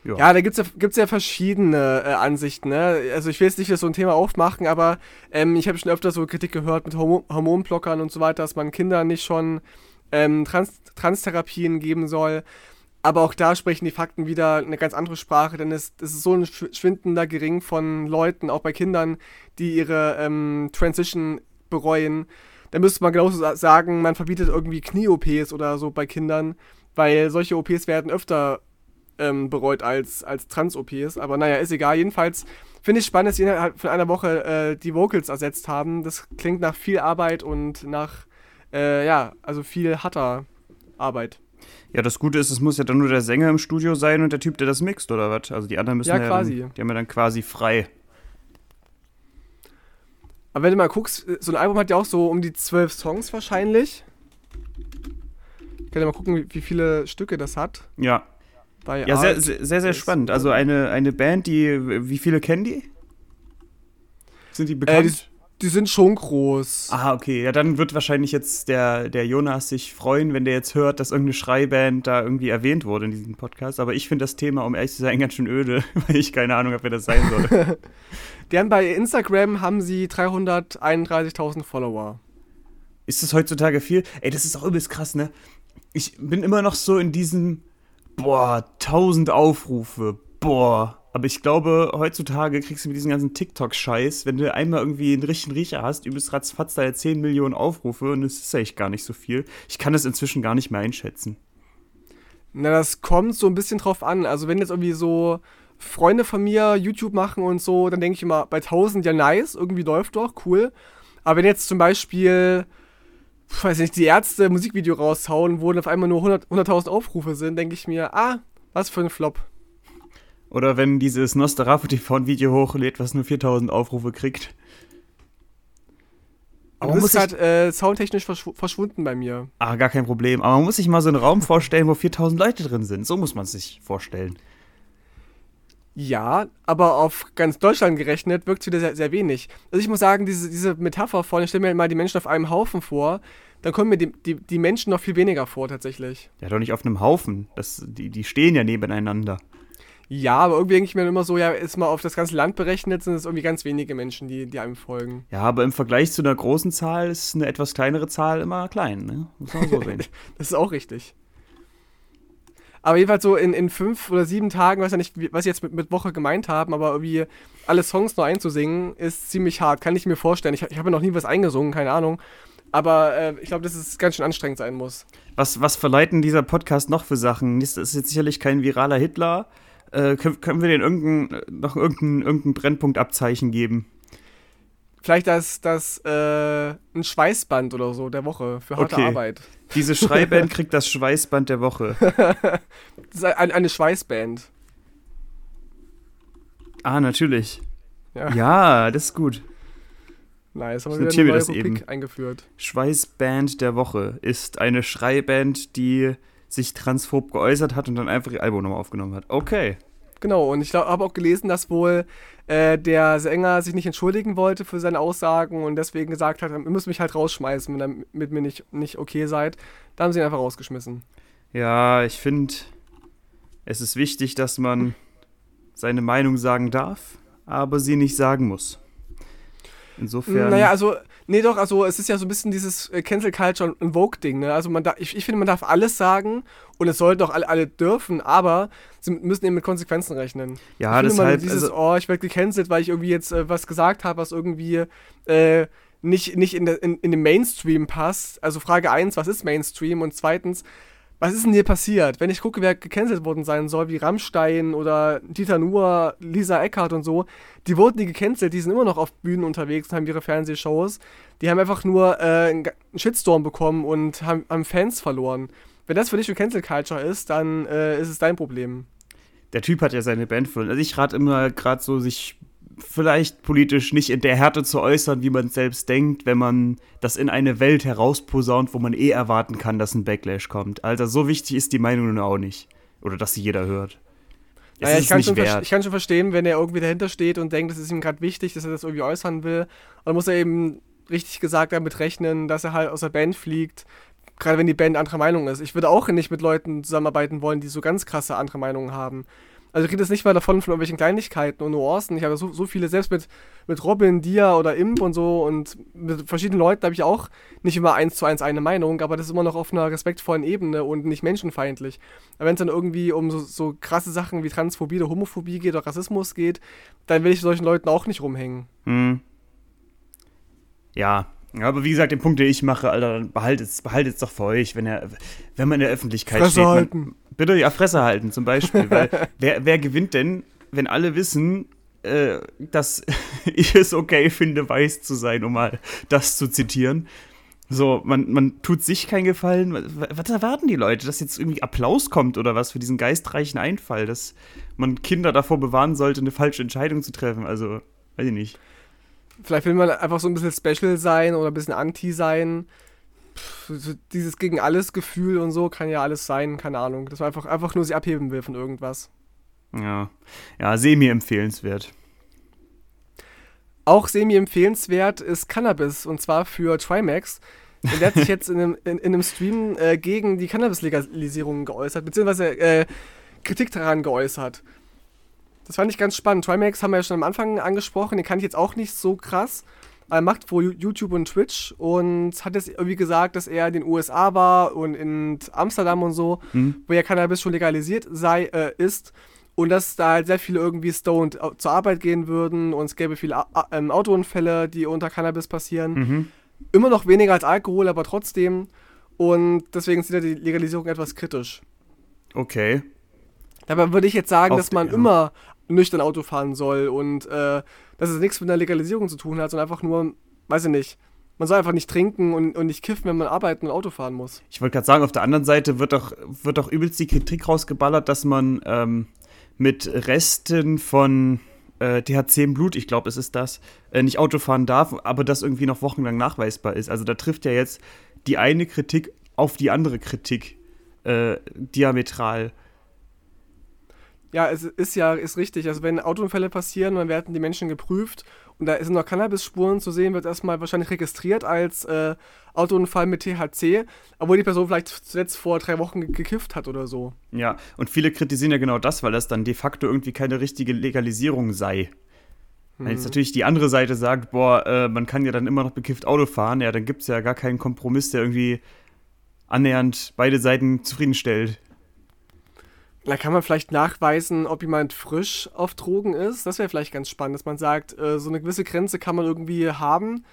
Ja, Ja, da gibt's ja, gibt's ja verschiedene äh, Ansichten. Ne? Also ich will jetzt nicht so ein Thema aufmachen, aber ähm, ich habe schon öfter so Kritik gehört mit Hormo Hormonblockern und so weiter, dass man Kindern nicht schon ähm, Trans Transtherapien geben soll. Aber auch da sprechen die Fakten wieder eine ganz andere Sprache, denn es, es ist so ein schw- schwindender Gering von Leuten, auch bei Kindern, die ihre ähm, Transition bereuen. Da müsste man genauso sa- sagen, man verbietet irgendwie Knie-OPs oder so bei Kindern, weil solche OPs werden öfter ähm, bereut als, als Trans-OPs. Aber naja, ist egal. Jedenfalls finde ich spannend, dass sie innerhalb von einer Woche äh, die Vocals ersetzt haben. Das klingt nach viel Arbeit und nach, äh, ja, also viel harter Arbeit. ja, das Gute ist, es muss ja dann nur der Sänger im Studio sein und der Typ, der das mixt, oder was? Also die anderen müssen Ja, ja, quasi. Dann, die haben ja dann quasi frei. Aber wenn du mal guckst, so ein Album hat ja auch so um die zwölf Songs wahrscheinlich. Ich kann ja mal gucken, wie, viele Stücke das hat. Ja. Bei Ja, sehr, Art. sehr, sehr, sehr spannend. Also eine, eine Band, die, wie viele kennen die? Sind die Äh, bekannt? die, die sind schon groß. Ah, okay. Ja, dann wird wahrscheinlich jetzt der, der Jonas sich freuen, wenn der jetzt hört, dass irgendeine Schreiband da irgendwie erwähnt wurde in diesem Podcast. Aber ich finde das Thema, um ehrlich zu sein, ganz schön öde, [laughs] weil ich keine Ahnung habe, wer das sein soll. [laughs] Die haben bei Instagram haben sie 331.000 Follower. ist das heutzutage viel? Ey, das ist auch übelst krass, ne? Ich bin immer noch so in diesem, boah, 1000 Aufrufe, boah. Aber ich glaube, heutzutage kriegst du mit diesem ganzen TikTok-Scheiß, wenn du einmal irgendwie einen richtigen Riecher hast, übelst ratzfatz da 10 Millionen Aufrufe und es ist echt gar nicht so viel. Ich kann das inzwischen gar nicht mehr einschätzen. Na, das kommt so ein bisschen drauf an. Also, wenn jetzt irgendwie so Freunde von mir YouTube machen und so, dann denke ich immer, bei 1000 ja nice, irgendwie läuft doch, cool. Aber wenn jetzt zum Beispiel, weiß nicht, die Ärzte ein Musikvideo raushauen, wo dann auf einmal nur 100 100.000 Aufrufe sind, denke ich mir, ah, was für ein Flop. Oder wenn dieses Nosferatu TV ein Video hochlädt, was nur 4000 Aufrufe kriegt. Aber das ist halt äh, soundtechnisch verschw verschwunden bei mir. Ah, gar kein Problem. Aber man muss sich mal so einen Raum vorstellen, wo 4000 Leute drin sind. So muss man es sich vorstellen. Ja, aber auf ganz Deutschland gerechnet wirkt es wieder sehr, sehr wenig. Also ich muss sagen, diese, diese Metapher von, ich stelle mir mal die Menschen auf einem Haufen vor, dann kommen mir die, die, die Menschen noch viel weniger vor tatsächlich. Ja, doch nicht auf einem Haufen. Das, die, die stehen ja nebeneinander. Ja, aber irgendwie denke ich mir immer so, ja, ist mal auf das ganze Land berechnet, sind es irgendwie ganz wenige Menschen, die, die einem folgen. Ja, aber im Vergleich zu einer großen Zahl ist eine etwas kleinere Zahl immer klein, ne? Muss man so sehen. [laughs] Das ist auch richtig. Aber jedenfalls so in, in fünf oder sieben Tagen, weiß ja nicht, was sie jetzt mit, mit Woche gemeint haben, aber irgendwie alle Songs neu einzusingen, ist ziemlich hart. Kann ich mir vorstellen. Ich, ich habe ja noch nie was eingesungen, keine Ahnung. Aber äh, ich glaube, dass es ganz schön anstrengend sein muss. Was, was verleiten dieser Podcast noch für Sachen? Das ist jetzt sicherlich kein viraler Hitler. Äh, können, können wir den irgendein, noch irgendein, irgendein Brennpunktabzeichen geben? Vielleicht das, das äh, ein Schweißband oder so der Woche für harte Okay. Arbeit. Diese Schreiband [laughs] kriegt das Schweißband der Woche. Das ist ein, eine Schweißband. Ah, natürlich. Ja, Ja, das ist gut. nice. Haben wir wieder eine neue das Rubrik eben. eingeführt. Schweißband der Woche ist eine Schreiband, die sich transphob geäußert hat und dann einfach ihr Album nochmal aufgenommen hat. Okay. Genau, und ich habe auch gelesen, dass wohl äh, der Sänger sich nicht entschuldigen wollte für seine Aussagen und deswegen gesagt hat, ihr müsst mich halt rausschmeißen, wenn ihr mit mir nicht, nicht okay seid. Da haben sie ihn einfach rausgeschmissen. Ja, ich finde, es ist wichtig, dass man seine Meinung sagen darf, aber sie nicht sagen muss. Insofern. Naja, also, nee doch, also es ist ja so ein bisschen dieses äh, Cancel Culture und Vogue-Ding, ne? Also man da, ich, ich finde, man darf alles sagen und es sollten auch alle, alle dürfen, aber sie müssen eben mit Konsequenzen rechnen. ja, ich finde deshalb. dieses, Also, oh, ich werde gecancelt, weil ich irgendwie jetzt äh, was gesagt habe, was irgendwie äh, nicht, nicht in, der, in, in den Mainstream passt. Also Frage 1, was ist Mainstream? Und zweitens, was ist denn hier passiert? Wenn ich gucke, wer gecancelt worden sein soll, wie Rammstein oder Dieter Nuhr, Lisa Eckhardt und so, die wurden nie gecancelt, die sind immer noch auf Bühnen unterwegs und haben ihre Fernsehshows. Die haben einfach nur äh, einen Shitstorm bekommen und haben, haben Fans verloren. Wenn das für dich für Cancel Culture ist, dann äh, ist es dein Problem. der Typ hat ja seine Band verloren. Also ich rate immer gerade so, sich vielleicht politisch nicht in der Härte zu äußern, wie man selbst denkt, wenn man das in eine Welt herausposaunt, wo man eh erwarten kann, dass ein Backlash kommt. Alter, so wichtig ist die Meinung nun auch nicht. Oder dass sie jeder hört. Naja, ich, kann schon ich kann schon verstehen, wenn er irgendwie dahinter steht und denkt, es ist ihm gerade wichtig, dass er das irgendwie äußern will. Und dann muss er eben richtig gesagt damit rechnen, dass er halt aus der Band fliegt. Gerade wenn die Band anderer Meinung ist. Ich würde auch nicht mit Leuten zusammenarbeiten wollen, die so ganz krasse andere Meinungen haben. Also ich rede jetzt nicht mal davon von irgendwelchen Kleinigkeiten und Nuancen. Ich habe so, so viele, selbst mit, mit Robin, Dia oder Imp und so und mit verschiedenen Leuten habe ich auch nicht immer eins zu eins eine Meinung, aber das ist immer noch auf einer respektvollen Ebene und nicht menschenfeindlich. Aber wenn es dann irgendwie um so, so krasse Sachen wie Transphobie oder Homophobie geht oder Rassismus geht, dann will ich solchen Leuten auch nicht rumhängen. Hm. Ja, Ja, aber wie gesagt, den Punkt, den ich mache, Alter, behaltet es doch für euch, wenn, er, wenn man in der Öffentlichkeit Fresse steht. Man, bitte, ja, Fresse halten zum Beispiel. weil [laughs] wer, wer gewinnt denn, wenn alle wissen, äh, dass [laughs] ich es okay finde, weiß zu sein, um mal das zu zitieren? So, man, man tut sich keinen Gefallen. Was erwarten die Leute? Dass jetzt irgendwie Applaus kommt oder was für diesen geistreichen Einfall, dass man Kinder davor bewahren sollte, eine falsche Entscheidung zu treffen? Also, weiß ich nicht. Vielleicht will man einfach so ein bisschen special sein oder ein bisschen anti sein. Pff, dieses gegen alles Gefühl und so kann ja alles sein, keine Ahnung. Dass man einfach, einfach nur sie abheben will von irgendwas. Ja, ja semi-empfehlenswert. Auch semi-empfehlenswert ist Cannabis und zwar für Trimax. Der hat sich [laughs] jetzt in einem, in, in einem Stream äh, gegen die Cannabis-Legalisierung geäußert, beziehungsweise äh, Kritik daran geäußert. Das fand ich ganz spannend. Trimax haben wir ja schon am Anfang angesprochen, den kann ich jetzt auch nicht so krass. Er macht wohl YouTube und Twitch und hat jetzt irgendwie gesagt, dass er in den USA war und in Amsterdam und so, Mhm. wo ja Cannabis schon legalisiert sei, äh, ist. Und dass da halt sehr viele irgendwie stoned zur Arbeit gehen würden und es gäbe viele ähm, Autounfälle, die unter Cannabis passieren. Mhm. Immer noch weniger als Alkohol, aber trotzdem. Und deswegen sieht er die Legalisierung etwas kritisch. Okay. Dabei würde ich jetzt sagen, Auf- dass man ja. immer nüchtern Auto fahren soll und äh, dass es nichts mit einer Legalisierung zu tun hat, sondern einfach nur, weiß ich nicht, man soll einfach nicht trinken und, und nicht kiffen, wenn man arbeiten und Auto fahren muss. Ich wollte gerade sagen, auf der anderen Seite wird doch, wird doch übelst die Kritik rausgeballert, dass man ähm, mit Resten von äh, THC im Blut, ich glaube, es ist das, äh, nicht Auto fahren darf, aber das irgendwie noch wochenlang nachweisbar ist. Also da trifft ja jetzt die eine Kritik auf die andere Kritik äh, diametral. Ja, es ist ja ist richtig. Also wenn Autounfälle passieren, dann werden die Menschen geprüft und da sind noch Cannabis-Spuren zu sehen, wird erstmal wahrscheinlich registriert als äh, Autounfall mit THC, obwohl die Person vielleicht zuletzt vor drei Wochen ge- gekifft hat oder so. Ja, und viele kritisieren ja genau das, weil das dann de facto irgendwie keine richtige Legalisierung sei. Wenn jetzt natürlich die andere Seite sagt, boah, äh, man kann ja dann immer noch bekifft Auto fahren, ja, dann gibt es ja gar keinen Kompromiss, der irgendwie annähernd beide Seiten zufriedenstellt. Da kann man vielleicht nachweisen, ob jemand frisch auf Drogen ist. Das wäre vielleicht ganz spannend, dass man sagt, äh, so eine gewisse Grenze kann man irgendwie haben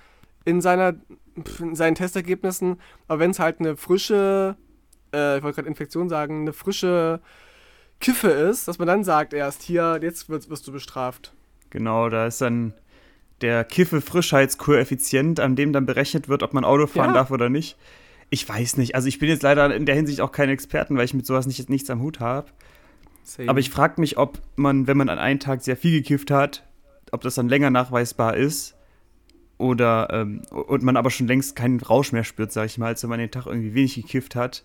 in, seiner, in seinen Testergebnissen. Aber wenn es halt eine frische, äh, ich wollte gerade Infektion sagen, eine frische Kiffe ist, dass man dann sagt erst, hier, jetzt wirst, wirst du bestraft. Genau, da ist dann der Kiffe-Frischheitskoeffizient, an dem dann berechnet wird, ob man Auto fahren Ja. darf oder nicht. Ich weiß nicht. Also ich bin jetzt leider in der Hinsicht auch kein Experten, weil ich mit sowas nicht, nichts am Hut habe. Aber ich frage mich, ob man, wenn man an einem Tag sehr viel gekifft hat, ob das dann länger nachweisbar ist. Oder, ähm, und man aber schon längst keinen Rausch mehr spürt, sag ich mal, als wenn man den Tag irgendwie wenig gekifft hat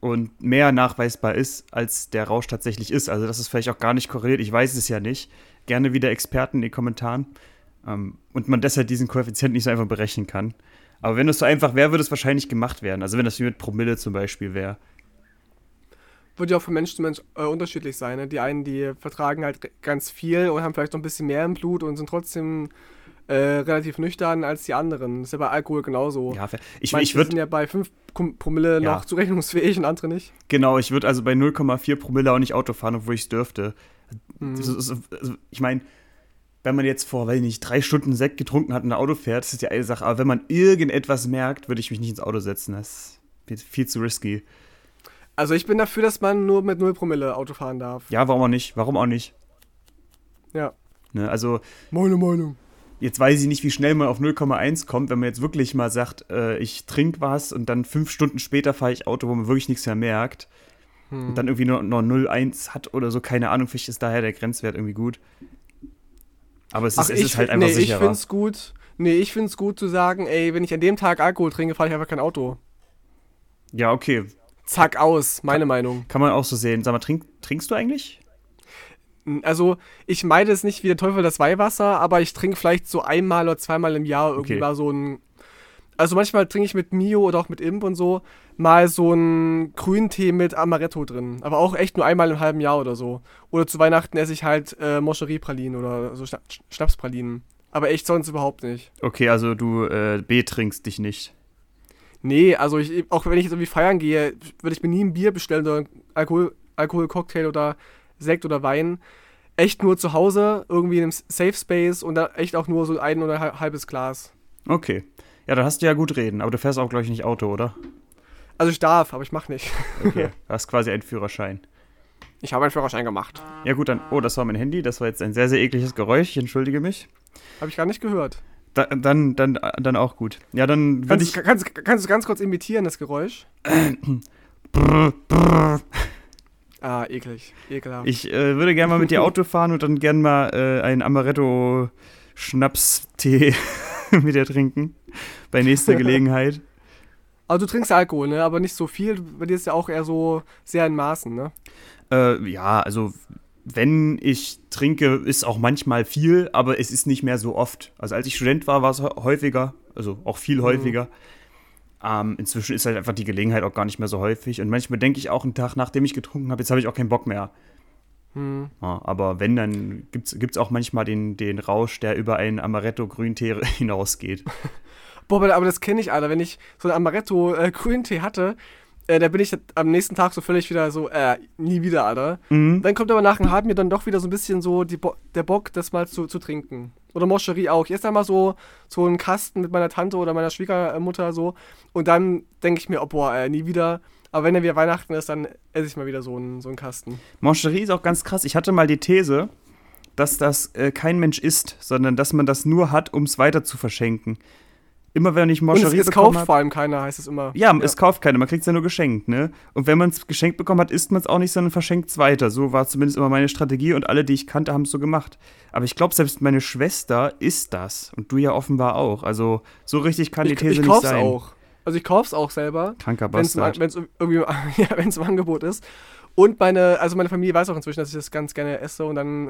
und mehr nachweisbar ist, als der Rausch tatsächlich ist. Also, das ist vielleicht auch gar nicht korreliert. Ich weiß es ja nicht. Gerne wieder Experten in den Kommentaren. Ähm, und man deshalb diesen Koeffizient nicht so einfach berechnen kann. Aber wenn es so einfach wäre, würde es wahrscheinlich gemacht werden. Also, wenn das wie mit Promille zum Beispiel wäre. Wird ja auch von Mensch zu Mensch äh, unterschiedlich sein. Ne? Die einen, die vertragen halt ganz viel und haben vielleicht noch ein bisschen mehr im Blut und sind trotzdem äh, relativ nüchtern als die anderen. Das ist ja bei Alkohol genauso. Ja, ich, Manche ich würde sind ja bei 5 Promille Ja. noch zurechnungsfähig und andere nicht. Genau, ich würde also bei 0,4 Promille auch nicht Auto fahren, obwohl ich es dürfte. Mhm. Das ist- also ich meine, wenn man jetzt vor, weil nicht, drei Stunden Sekt getrunken hat und ein Auto fährt, das ist ja eine Sache. Aber wenn man irgendetwas merkt, würde ich mich nicht ins Auto setzen. Das ist viel zu risky. Also ich bin dafür, dass man nur mit 0 Promille Auto fahren darf. Ja, warum auch nicht? Warum auch nicht? Ja. Ne, also, Meine Meinung. jetzt weiß ich nicht, wie schnell man auf 0,1 kommt, wenn man jetzt wirklich mal sagt, äh, ich trinke was und dann fünf Stunden später fahre ich Auto, wo man wirklich nichts mehr merkt. Hm. Und dann irgendwie nur, nur 0,1 hat oder so, keine Ahnung, vielleicht ist daher der Grenzwert irgendwie gut. Aber es ist, es ist halt einfach nee, ich sicherer. finde es gut. Nee, ich finde es gut zu sagen, ey, wenn ich an dem Tag Alkohol trinke, fahre ich einfach kein Auto. Ja, okay. Zack, aus, meine Meinung. Kann man auch so sehen. Sag mal, trink, trinkst du eigentlich? Also, ich meide es nicht wie der Teufel das Weihwasser, aber ich trinke vielleicht so einmal oder zweimal im Jahr irgendwie Okay. mal so ein. Also manchmal trinke ich mit Mio oder auch mit Imp und so mal so einen Grüntee mit Amaretto drin. Aber auch echt nur einmal im halben Jahr oder so. Oder zu Weihnachten esse ich halt äh, Moscherie-Pralinen oder so Schna Sch- Schnapspralinen. Aber echt sonst überhaupt nicht. Okay, also du äh, betrinkst dich nicht. Nee, also ich, auch wenn ich jetzt irgendwie feiern gehe, würde ich mir nie ein Bier bestellen oder Alkohol, Alkoholcocktail oder Sekt oder Wein. Echt nur zu Hause, irgendwie in einem Safe Space und da echt auch nur so ein oder ein halbes Glas. Okay. Ja, dann hast du ja gut reden, aber du fährst auch, glaube ich, nicht Auto, oder? Also ich darf, aber ich mach nicht. [laughs] Okay. du hast quasi einen Führerschein. Ich habe einen Führerschein gemacht. Ja, gut, dann. Oh, das war mein Handy. Das war jetzt ein sehr, sehr ekliges Geräusch. Ich entschuldige mich. Habe ich gar nicht gehört. Da, dann, dann, dann auch gut. Ja, dann Kannst, ich. kannst, kannst du ganz kurz imitieren, das Geräusch? [clears throat] Ah, eklig. Ekelhaft. Ich äh, würde gerne mal mit dir [laughs] Auto fahren und dann gerne mal äh, ein Amaretto Schnapstee [laughs] mit dir trinken. Bei nächster Gelegenheit. Aber du trinkst Alkohol, ne? Aber nicht so viel. Bei dir ist ja auch eher so sehr in Maßen, ne? Äh, ja, also wenn ich trinke, ist auch manchmal viel, aber es ist nicht mehr so oft. Also als ich Student war, war es häufiger, also auch viel häufiger. Ähm, inzwischen ist halt einfach die Gelegenheit auch gar nicht mehr so häufig. Und manchmal denke ich auch einen Tag, nachdem ich getrunken habe, jetzt habe ich auch keinen Bock mehr. Hm. Ja, aber wenn, dann gibt es auch manchmal den, den Rausch, der über einen Amaretto-Grüntee [laughs] hinausgeht. [laughs] Boah, aber das kenne ich, Alter. Wenn ich so einen Amaretto-Grüntee hatte, äh, da bin ich am nächsten Tag so völlig wieder so, äh, nie wieder, Alter. Mhm. Dann kommt aber nach einem halben Jahr dann doch wieder so ein bisschen so die Bo der Bock, das mal zu, zu trinken. Oder Moscherie auch. Jetzt einmal so, so einen Kasten mit meiner Tante oder meiner Schwiegermutter so. Und dann denke ich mir, oh, boah, äh, nie wieder. Aber wenn dann wieder Weihnachten ist, dann esse ich mal wieder so einen, so einen Kasten. Moncherie ist auch ganz krass. Ich hatte mal die These, dass das äh, kein Mensch isst, sondern dass man das nur hat, um es weiter zu verschenken. Immer wenn ich es bekommen kauft habe. vor allem keiner, heißt es immer. Ja, es kauft keiner, man kriegt es ja nur geschenkt, ne? Und wenn man es geschenkt bekommen hat, isst man es auch nicht, sondern verschenkt es weiter. So war zumindest immer meine Strategie und alle, die ich kannte, haben es so gemacht. Aber ich glaube, selbst meine Schwester isst das und du ja offenbar auch. Also so richtig kann die Ich, These ich nicht kauf's sein. auch. Also ich kauf's auch selber. Kranker wenn es Bastard. irgendwie [laughs] ja, wenn's im Angebot ist. Und meine, also meine Familie weiß auch inzwischen, dass ich das ganz gerne esse. Und dann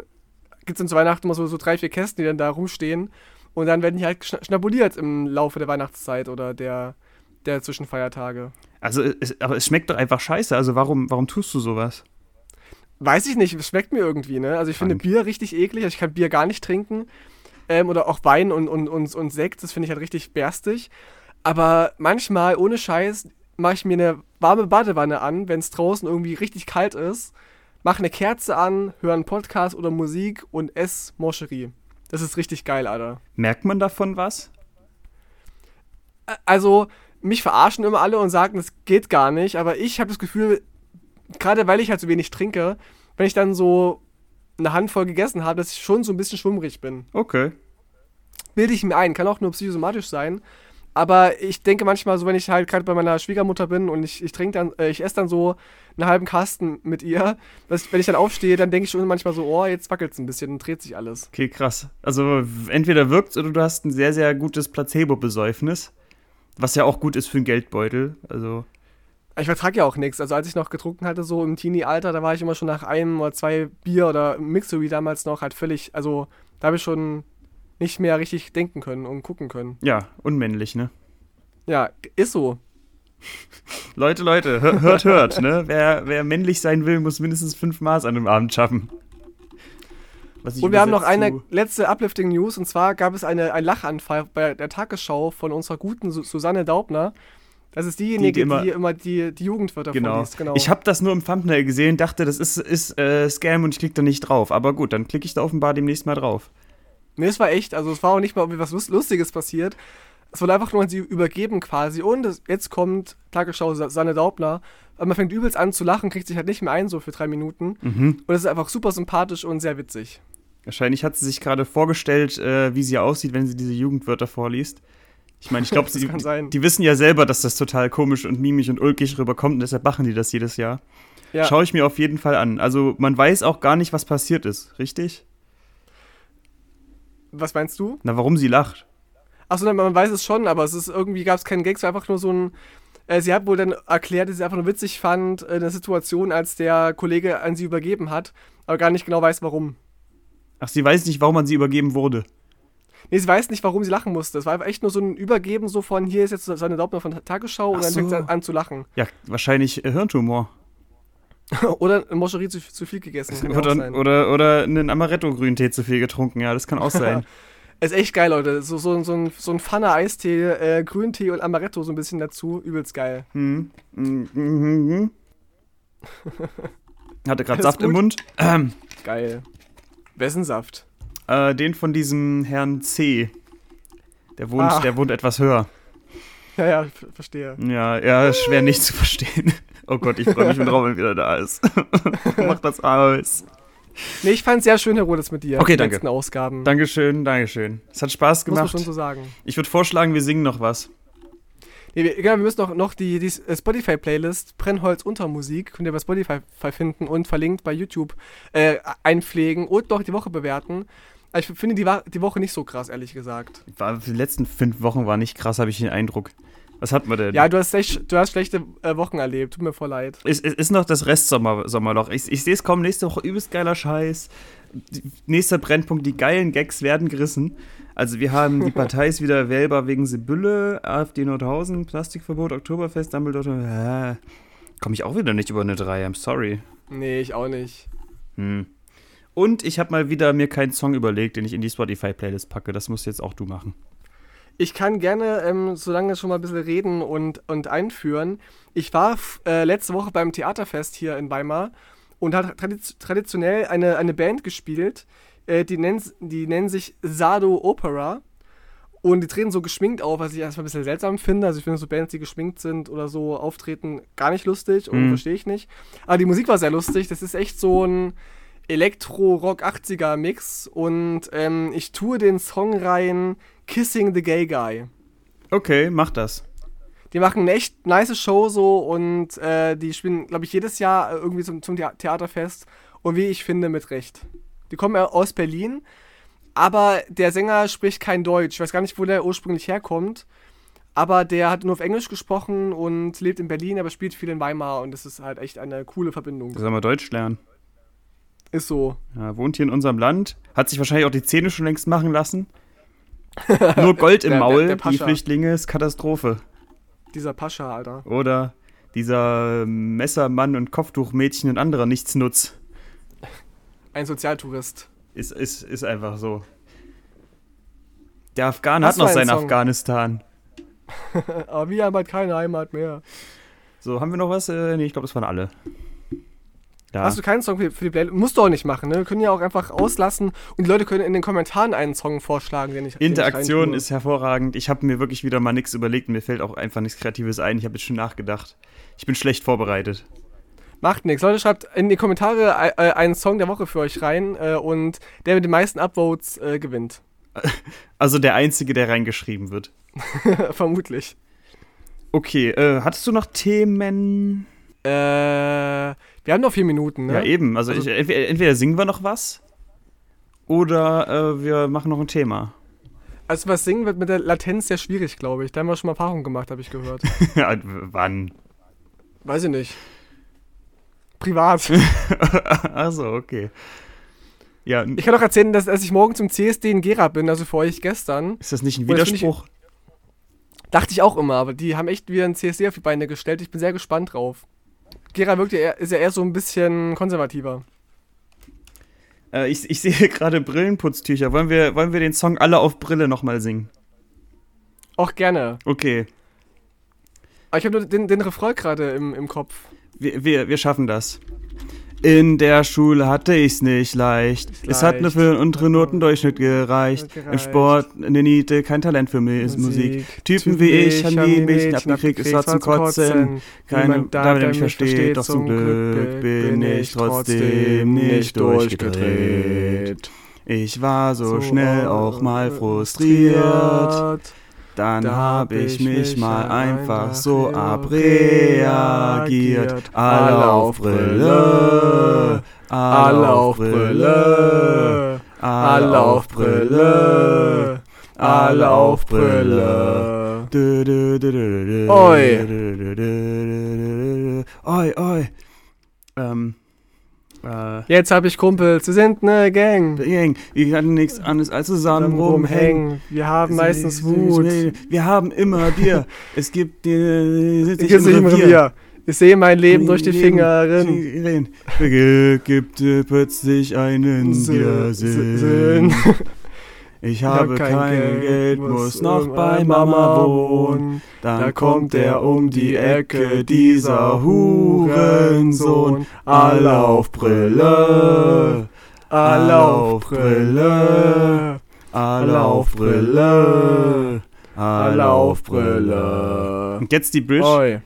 gibt es dann zu Weihnachten immer so, so drei, vier Kästen, die dann da rumstehen. Und dann werden die halt schna schnabuliert im Laufe der Weihnachtszeit oder der, der Zwischenfeiertage. Also, es, aber es schmeckt doch einfach scheiße. Also warum, warum tust du sowas? Weiß ich nicht, es schmeckt mir irgendwie, ne? Also ich finde Krank. Bier richtig eklig, also ich kann Bier gar nicht trinken. Ähm, oder auch Wein und, und, und, und Sekt, das finde ich halt richtig berstig. Aber manchmal, ohne Scheiß, mache ich mir eine warme Badewanne an, wenn es draußen irgendwie richtig kalt ist, mache eine Kerze an, höre einen Podcast oder Musik und esse Moscherie. Das ist richtig geil, Alter. Merkt man davon was? Also, mich verarschen immer alle und sagen, das geht gar nicht, aber ich habe das Gefühl, gerade weil ich halt so wenig trinke, wenn ich dann so eine Handvoll gegessen habe, dass ich schon so ein bisschen schwummrig bin. Okay. Bilde ich mir ein, kann auch nur psychosomatisch sein. Aber ich denke manchmal so, wenn ich halt gerade bei meiner Schwiegermutter bin und ich, ich trinke dann, äh, ich esse dann so einen halben Kasten mit ihr, dass, wenn ich dann aufstehe, dann denke ich schon manchmal so, oh, jetzt wackelt es ein bisschen und dreht sich alles. Okay, krass. Also entweder wirkt's oder du hast ein sehr, sehr gutes Placebo-Besäufnis. Was ja auch gut ist für einen Geldbeutel. Also, Ich vertrage ja auch nichts. Also als ich noch getrunken hatte, so im Teenie-Alter, da war ich immer schon nach einem oder zwei Bier oder Mixery damals noch halt völlig, also da habe ich schon nicht mehr richtig denken können und gucken können. ja, unmännlich, ne? Ja, ist so. [laughs] Leute, Leute, hör- hört, hört, ne? Wer, wer männlich sein will, muss mindestens fünf Maß an einem Abend schaffen. Und wir haben noch eine letzte Uplifting News und zwar gab es eine, einen Lachanfall bei der Tagesschau von unserer guten Su Susanne Daubner. Das ist diejenige, Die, die immer- die immer die, die Jugendwörter Genau. vorliest. Genau. Ich habe das nur im Thumbnail gesehen, dachte, das ist, ist äh, Scam und ich klicke da nicht drauf. Aber gut, dann klicke ich da offenbar demnächst mal drauf. Nee, es war echt, also es war auch nicht mal irgendwie was Lust- Lustiges passiert. Es wurde einfach nur sie übergeben quasi. Und es, jetzt kommt Tagesschau Sa- Susanne Daubner. Aber man fängt übelst an zu lachen, kriegt sich halt nicht mehr ein, so für drei Minuten. Mhm. Und es ist einfach super sympathisch und sehr witzig. Wahrscheinlich hat sie sich gerade vorgestellt, äh, wie sie aussieht, wenn sie diese Jugendwörter vorliest. Ich meine, ich glaube, [laughs] sein. die wissen ja selber, dass das total komisch und mimisch und ulkig rüberkommt und deshalb machen die das jedes Jahr. Ja. Schaue ich mir auf jeden Fall an. Also man weiß auch gar nicht, was passiert ist, richtig? Was meinst du? Na, warum sie lacht. Achso, man weiß es schon, aber es ist irgendwie gab es keinen Gag, es war einfach nur so ein. Äh, sie hat wohl dann erklärt, dass sie einfach nur witzig fand, äh, eine Situation, als der Kollege an sie übergeben hat, aber gar nicht genau weiß, warum. Ach, sie weiß nicht, warum man sie übergeben wurde. Nee, sie weiß nicht, warum sie lachen musste. Es war einfach echt nur so ein Übergeben, so von hier ist jetzt seine Daubner von Tagesschau und Ach dann fängt sie so. an, an zu lachen. Ja, wahrscheinlich äh, Hirntumor. [laughs] oder eine Moscherie zu, zu viel gegessen. Oder, sein. oder, oder einen Amaretto-Grüntee zu viel getrunken. Ja, das kann auch sein. [laughs] Ist echt geil, Leute. So, so, so ein, so ein Pfanne Eistee, äh, Grüntee und Amaretto so ein bisschen dazu. Übelst geil. Hm. Mhm, mhm. [laughs] Hatte gerade Saft im gut? Mund. Ähm, Geil. Wessen Saft? äh, den von diesem Herrn C. Der wohnt, Ah. der wohnt etwas höher. Ja, ja, verstehe. Ja, ja, schwer nicht zu verstehen. Oh Gott, ich freue mich, wenn Robin wieder da ist. [laughs] Mach das aus. Nee, ich fand es sehr schön, Herr Rodes, mit dir. Okay, die danke. letzten Ausgaben. Dankeschön, Dankeschön. Es hat Spaß Muss man gemacht. schon so sagen. Ich würde vorschlagen, wir singen noch was. Nee, wir, genau, wir müssen noch, noch die, die Spotify-Playlist Brennholz unter Musik, könnt ihr bei Spotify finden und verlinkt bei YouTube äh, einpflegen und noch die Woche bewerten. ich finde die, die Woche nicht so krass, ehrlich gesagt. War, die letzten fünf Wochen war nicht krass, habe ich den Eindruck. Was hat man denn? Ja, du hast, echt, du hast schlechte äh, Wochen erlebt. Tut mir voll leid. Es, es ist noch das Restsommerloch. Ich, ich sehe es kommen, nächste Woche übelst geiler Scheiß. Die, nächster Brennpunkt, die geilen Gags werden gerissen. Also wir haben, die [laughs] Partei ist wieder wählbar wegen Sibylle, AfD Nordhausen, Plastikverbot, Oktoberfest, Dumbledore. Äh, Komme ich auch wieder nicht über eine 3, I'm sorry. Nee, ich auch nicht. Hm. Und ich habe mal wieder mir keinen Song überlegt, den ich in die Spotify-Playlist packe. Das musst jetzt auch du machen. Ich kann gerne, ähm, solange schon mal ein bisschen reden und, und einführen. Ich war äh, letzte Woche beim Theaterfest hier in Weimar und hat tradiz traditionell eine, eine Band gespielt. Äh, die, nennen, die nennen sich Sado Opera. Und die treten so geschminkt auf, was ich erstmal ein bisschen seltsam finde. Also ich finde so Bands, die geschminkt sind oder so auftreten, gar nicht lustig und Mhm. verstehe ich nicht. Aber die Musik war sehr lustig. Das ist echt so ein Elektro-Rock 80er Mix. Und ähm, ich tue den Song rein Kissing the Gay Guy. Okay, mach das. Die machen eine echt nice Show so und äh, die spielen, glaube ich, jedes Jahr äh, irgendwie zum, zum Thea- Theaterfest. Und wie ich finde, mit Recht. Die kommen aus Berlin, aber der Sänger spricht kein Deutsch. Ich weiß gar nicht, wo der ursprünglich herkommt. Aber der hat nur auf Englisch gesprochen und lebt in Berlin, aber spielt viel in Weimar und das ist halt echt eine coole Verbindung. Soll mal Deutsch lernen. Ist so. Ja, wohnt hier in unserem Land, hat sich wahrscheinlich auch die Zähne schon längst machen lassen. [laughs] Nur Gold im Der- der- Maul, der die Pascha. Flüchtlinge ist Katastrophe. Dieser Pascha, Alter. Oder dieser Messermann und Kopftuchmädchen und anderer Nichtsnutz. Ein Sozialtourist. Ist, ist, ist einfach so. Der Afghan hat noch sein Song? Afghanistan. [laughs] Aber wir haben halt keine Heimat mehr. So, haben wir noch was? Äh, nee, ich glaube, das waren alle. Ja. Hast du keinen Song für, die Playlist? Musst du auch nicht machen, ne? Wir können ja auch einfach auslassen und die Leute können in den Kommentaren einen Song vorschlagen, den ich den ich Interaktion ist hervorragend. Ich habe mir wirklich wieder mal nichts überlegt. Mir fällt auch einfach nichts Kreatives ein. Ich habe jetzt schon nachgedacht. Ich bin schlecht vorbereitet. Macht nichts. Leute, schreibt in die Kommentare äh, äh, einen Song der Woche für euch rein äh, und der mit den meisten Upvotes äh, gewinnt. [laughs] Also der Einzige, der reingeschrieben wird. [laughs] Vermutlich. Okay, hattest du noch Themen? Äh, wir haben noch vier Minuten, ne? Ja, eben. Also, Also- ich, entweder, entweder singen wir noch was oder äh, wir machen noch ein Thema. Also was singen wird mit der Latenz sehr schwierig, glaube ich. Da haben wir schon mal Erfahrungen gemacht, habe ich gehört. [laughs] wann? Weiß ich nicht. Privat. [laughs] Achso, okay. Ja, Ich kann auch erzählen, dass, dass ich morgen zum CSD in Gera bin, also für euch gestern. ist das nicht ein Oh, find ich- Widerspruch? Dachte ich auch immer, aber die haben echt wieder ein CSD auf die Beine gestellt. Ich bin sehr gespannt drauf. Gera wirkt ja eher, ist ja eher so ein bisschen konservativer. Äh, ich, ich sehe gerade Brillenputztücher. Wollen wir, wollen wir den Song Alle auf Brille nochmal singen? Auch gerne. Okay, Aber ich habe nur den, den Refrain gerade im, im Kopf. wir, wir, wir schaffen das. In der Schule hatte ich's nicht leicht. Nicht Es hat nur für einen unteren Notendurchschnitt gereicht. Gereicht. Im Sport eine Niete, kein Talent für Mus- Musik. Typen wie ich haben die Mädchen abgekriegt, es war zum Kotzen. Keine, Niemand da, der mich versteht, doch zum Glück bin ich trotzdem nicht durchgedreht. Ich war so schnell auch mal frustriert. Dann Da hab ich mich mal einfach so abreagiert. Alle auf Brille, alle auf Brille, alle auf Brille, alle auf Brille. Oi. Oi, oi. Ähm, äh, Jetzt hab ich Kumpels, wir sind ne Gang. Gang, wir hatten nichts anderes als zusammen rumhängen. Wir haben meistens Wut. Wir haben immer Bier. es gibt die sitz Ich gehe im Revier. Ich sehe mein Leben durch die Finger rinnen. Gibt äh, plötzlich einen Sinn. Ich habe kein, Geld, muss noch bei Mama wohnen. Dann kommt er um die Ecke, dieser Hurensohn. Alle auf Brille, Alle auf Brille. alle auf Brille, alle auf Brille. Und jetzt die Bridge. Oi.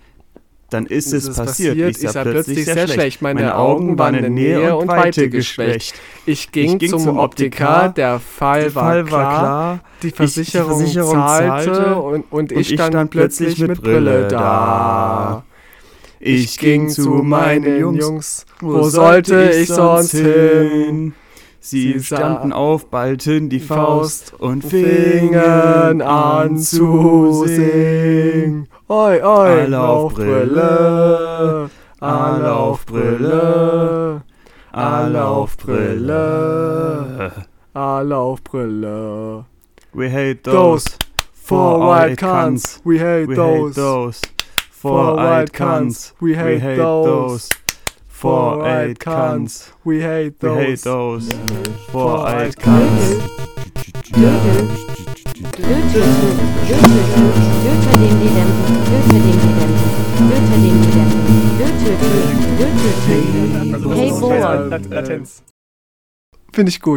Dann ist es es passiert. passiert, Ich sah plötzlich sehr schlecht. Meine Augen waren in Nähe und Weite geschwächt. Ich ging, Ich ging zum, zum Optiker, der Fall, war, klar, klar. die Versicherung, Versicherung zahlte, zahlte und, und, ich und ich stand, stand plötzlich mit Brille da. Ich ging zu meinen Jungs. wo sollte ich sonst hin? Sie, standen sah- auf, ballten die Faust und fingen an zu singen. Oi, oi, Anlaufbrille, Anlaufbrille, Anlaufbrille, Anlaufbrille. We hate those, those for white cunts. We hate those, hate for white cunts. We hate, those. For white cunts. We hate those. We hate those. For white cunts. Finde ich gut.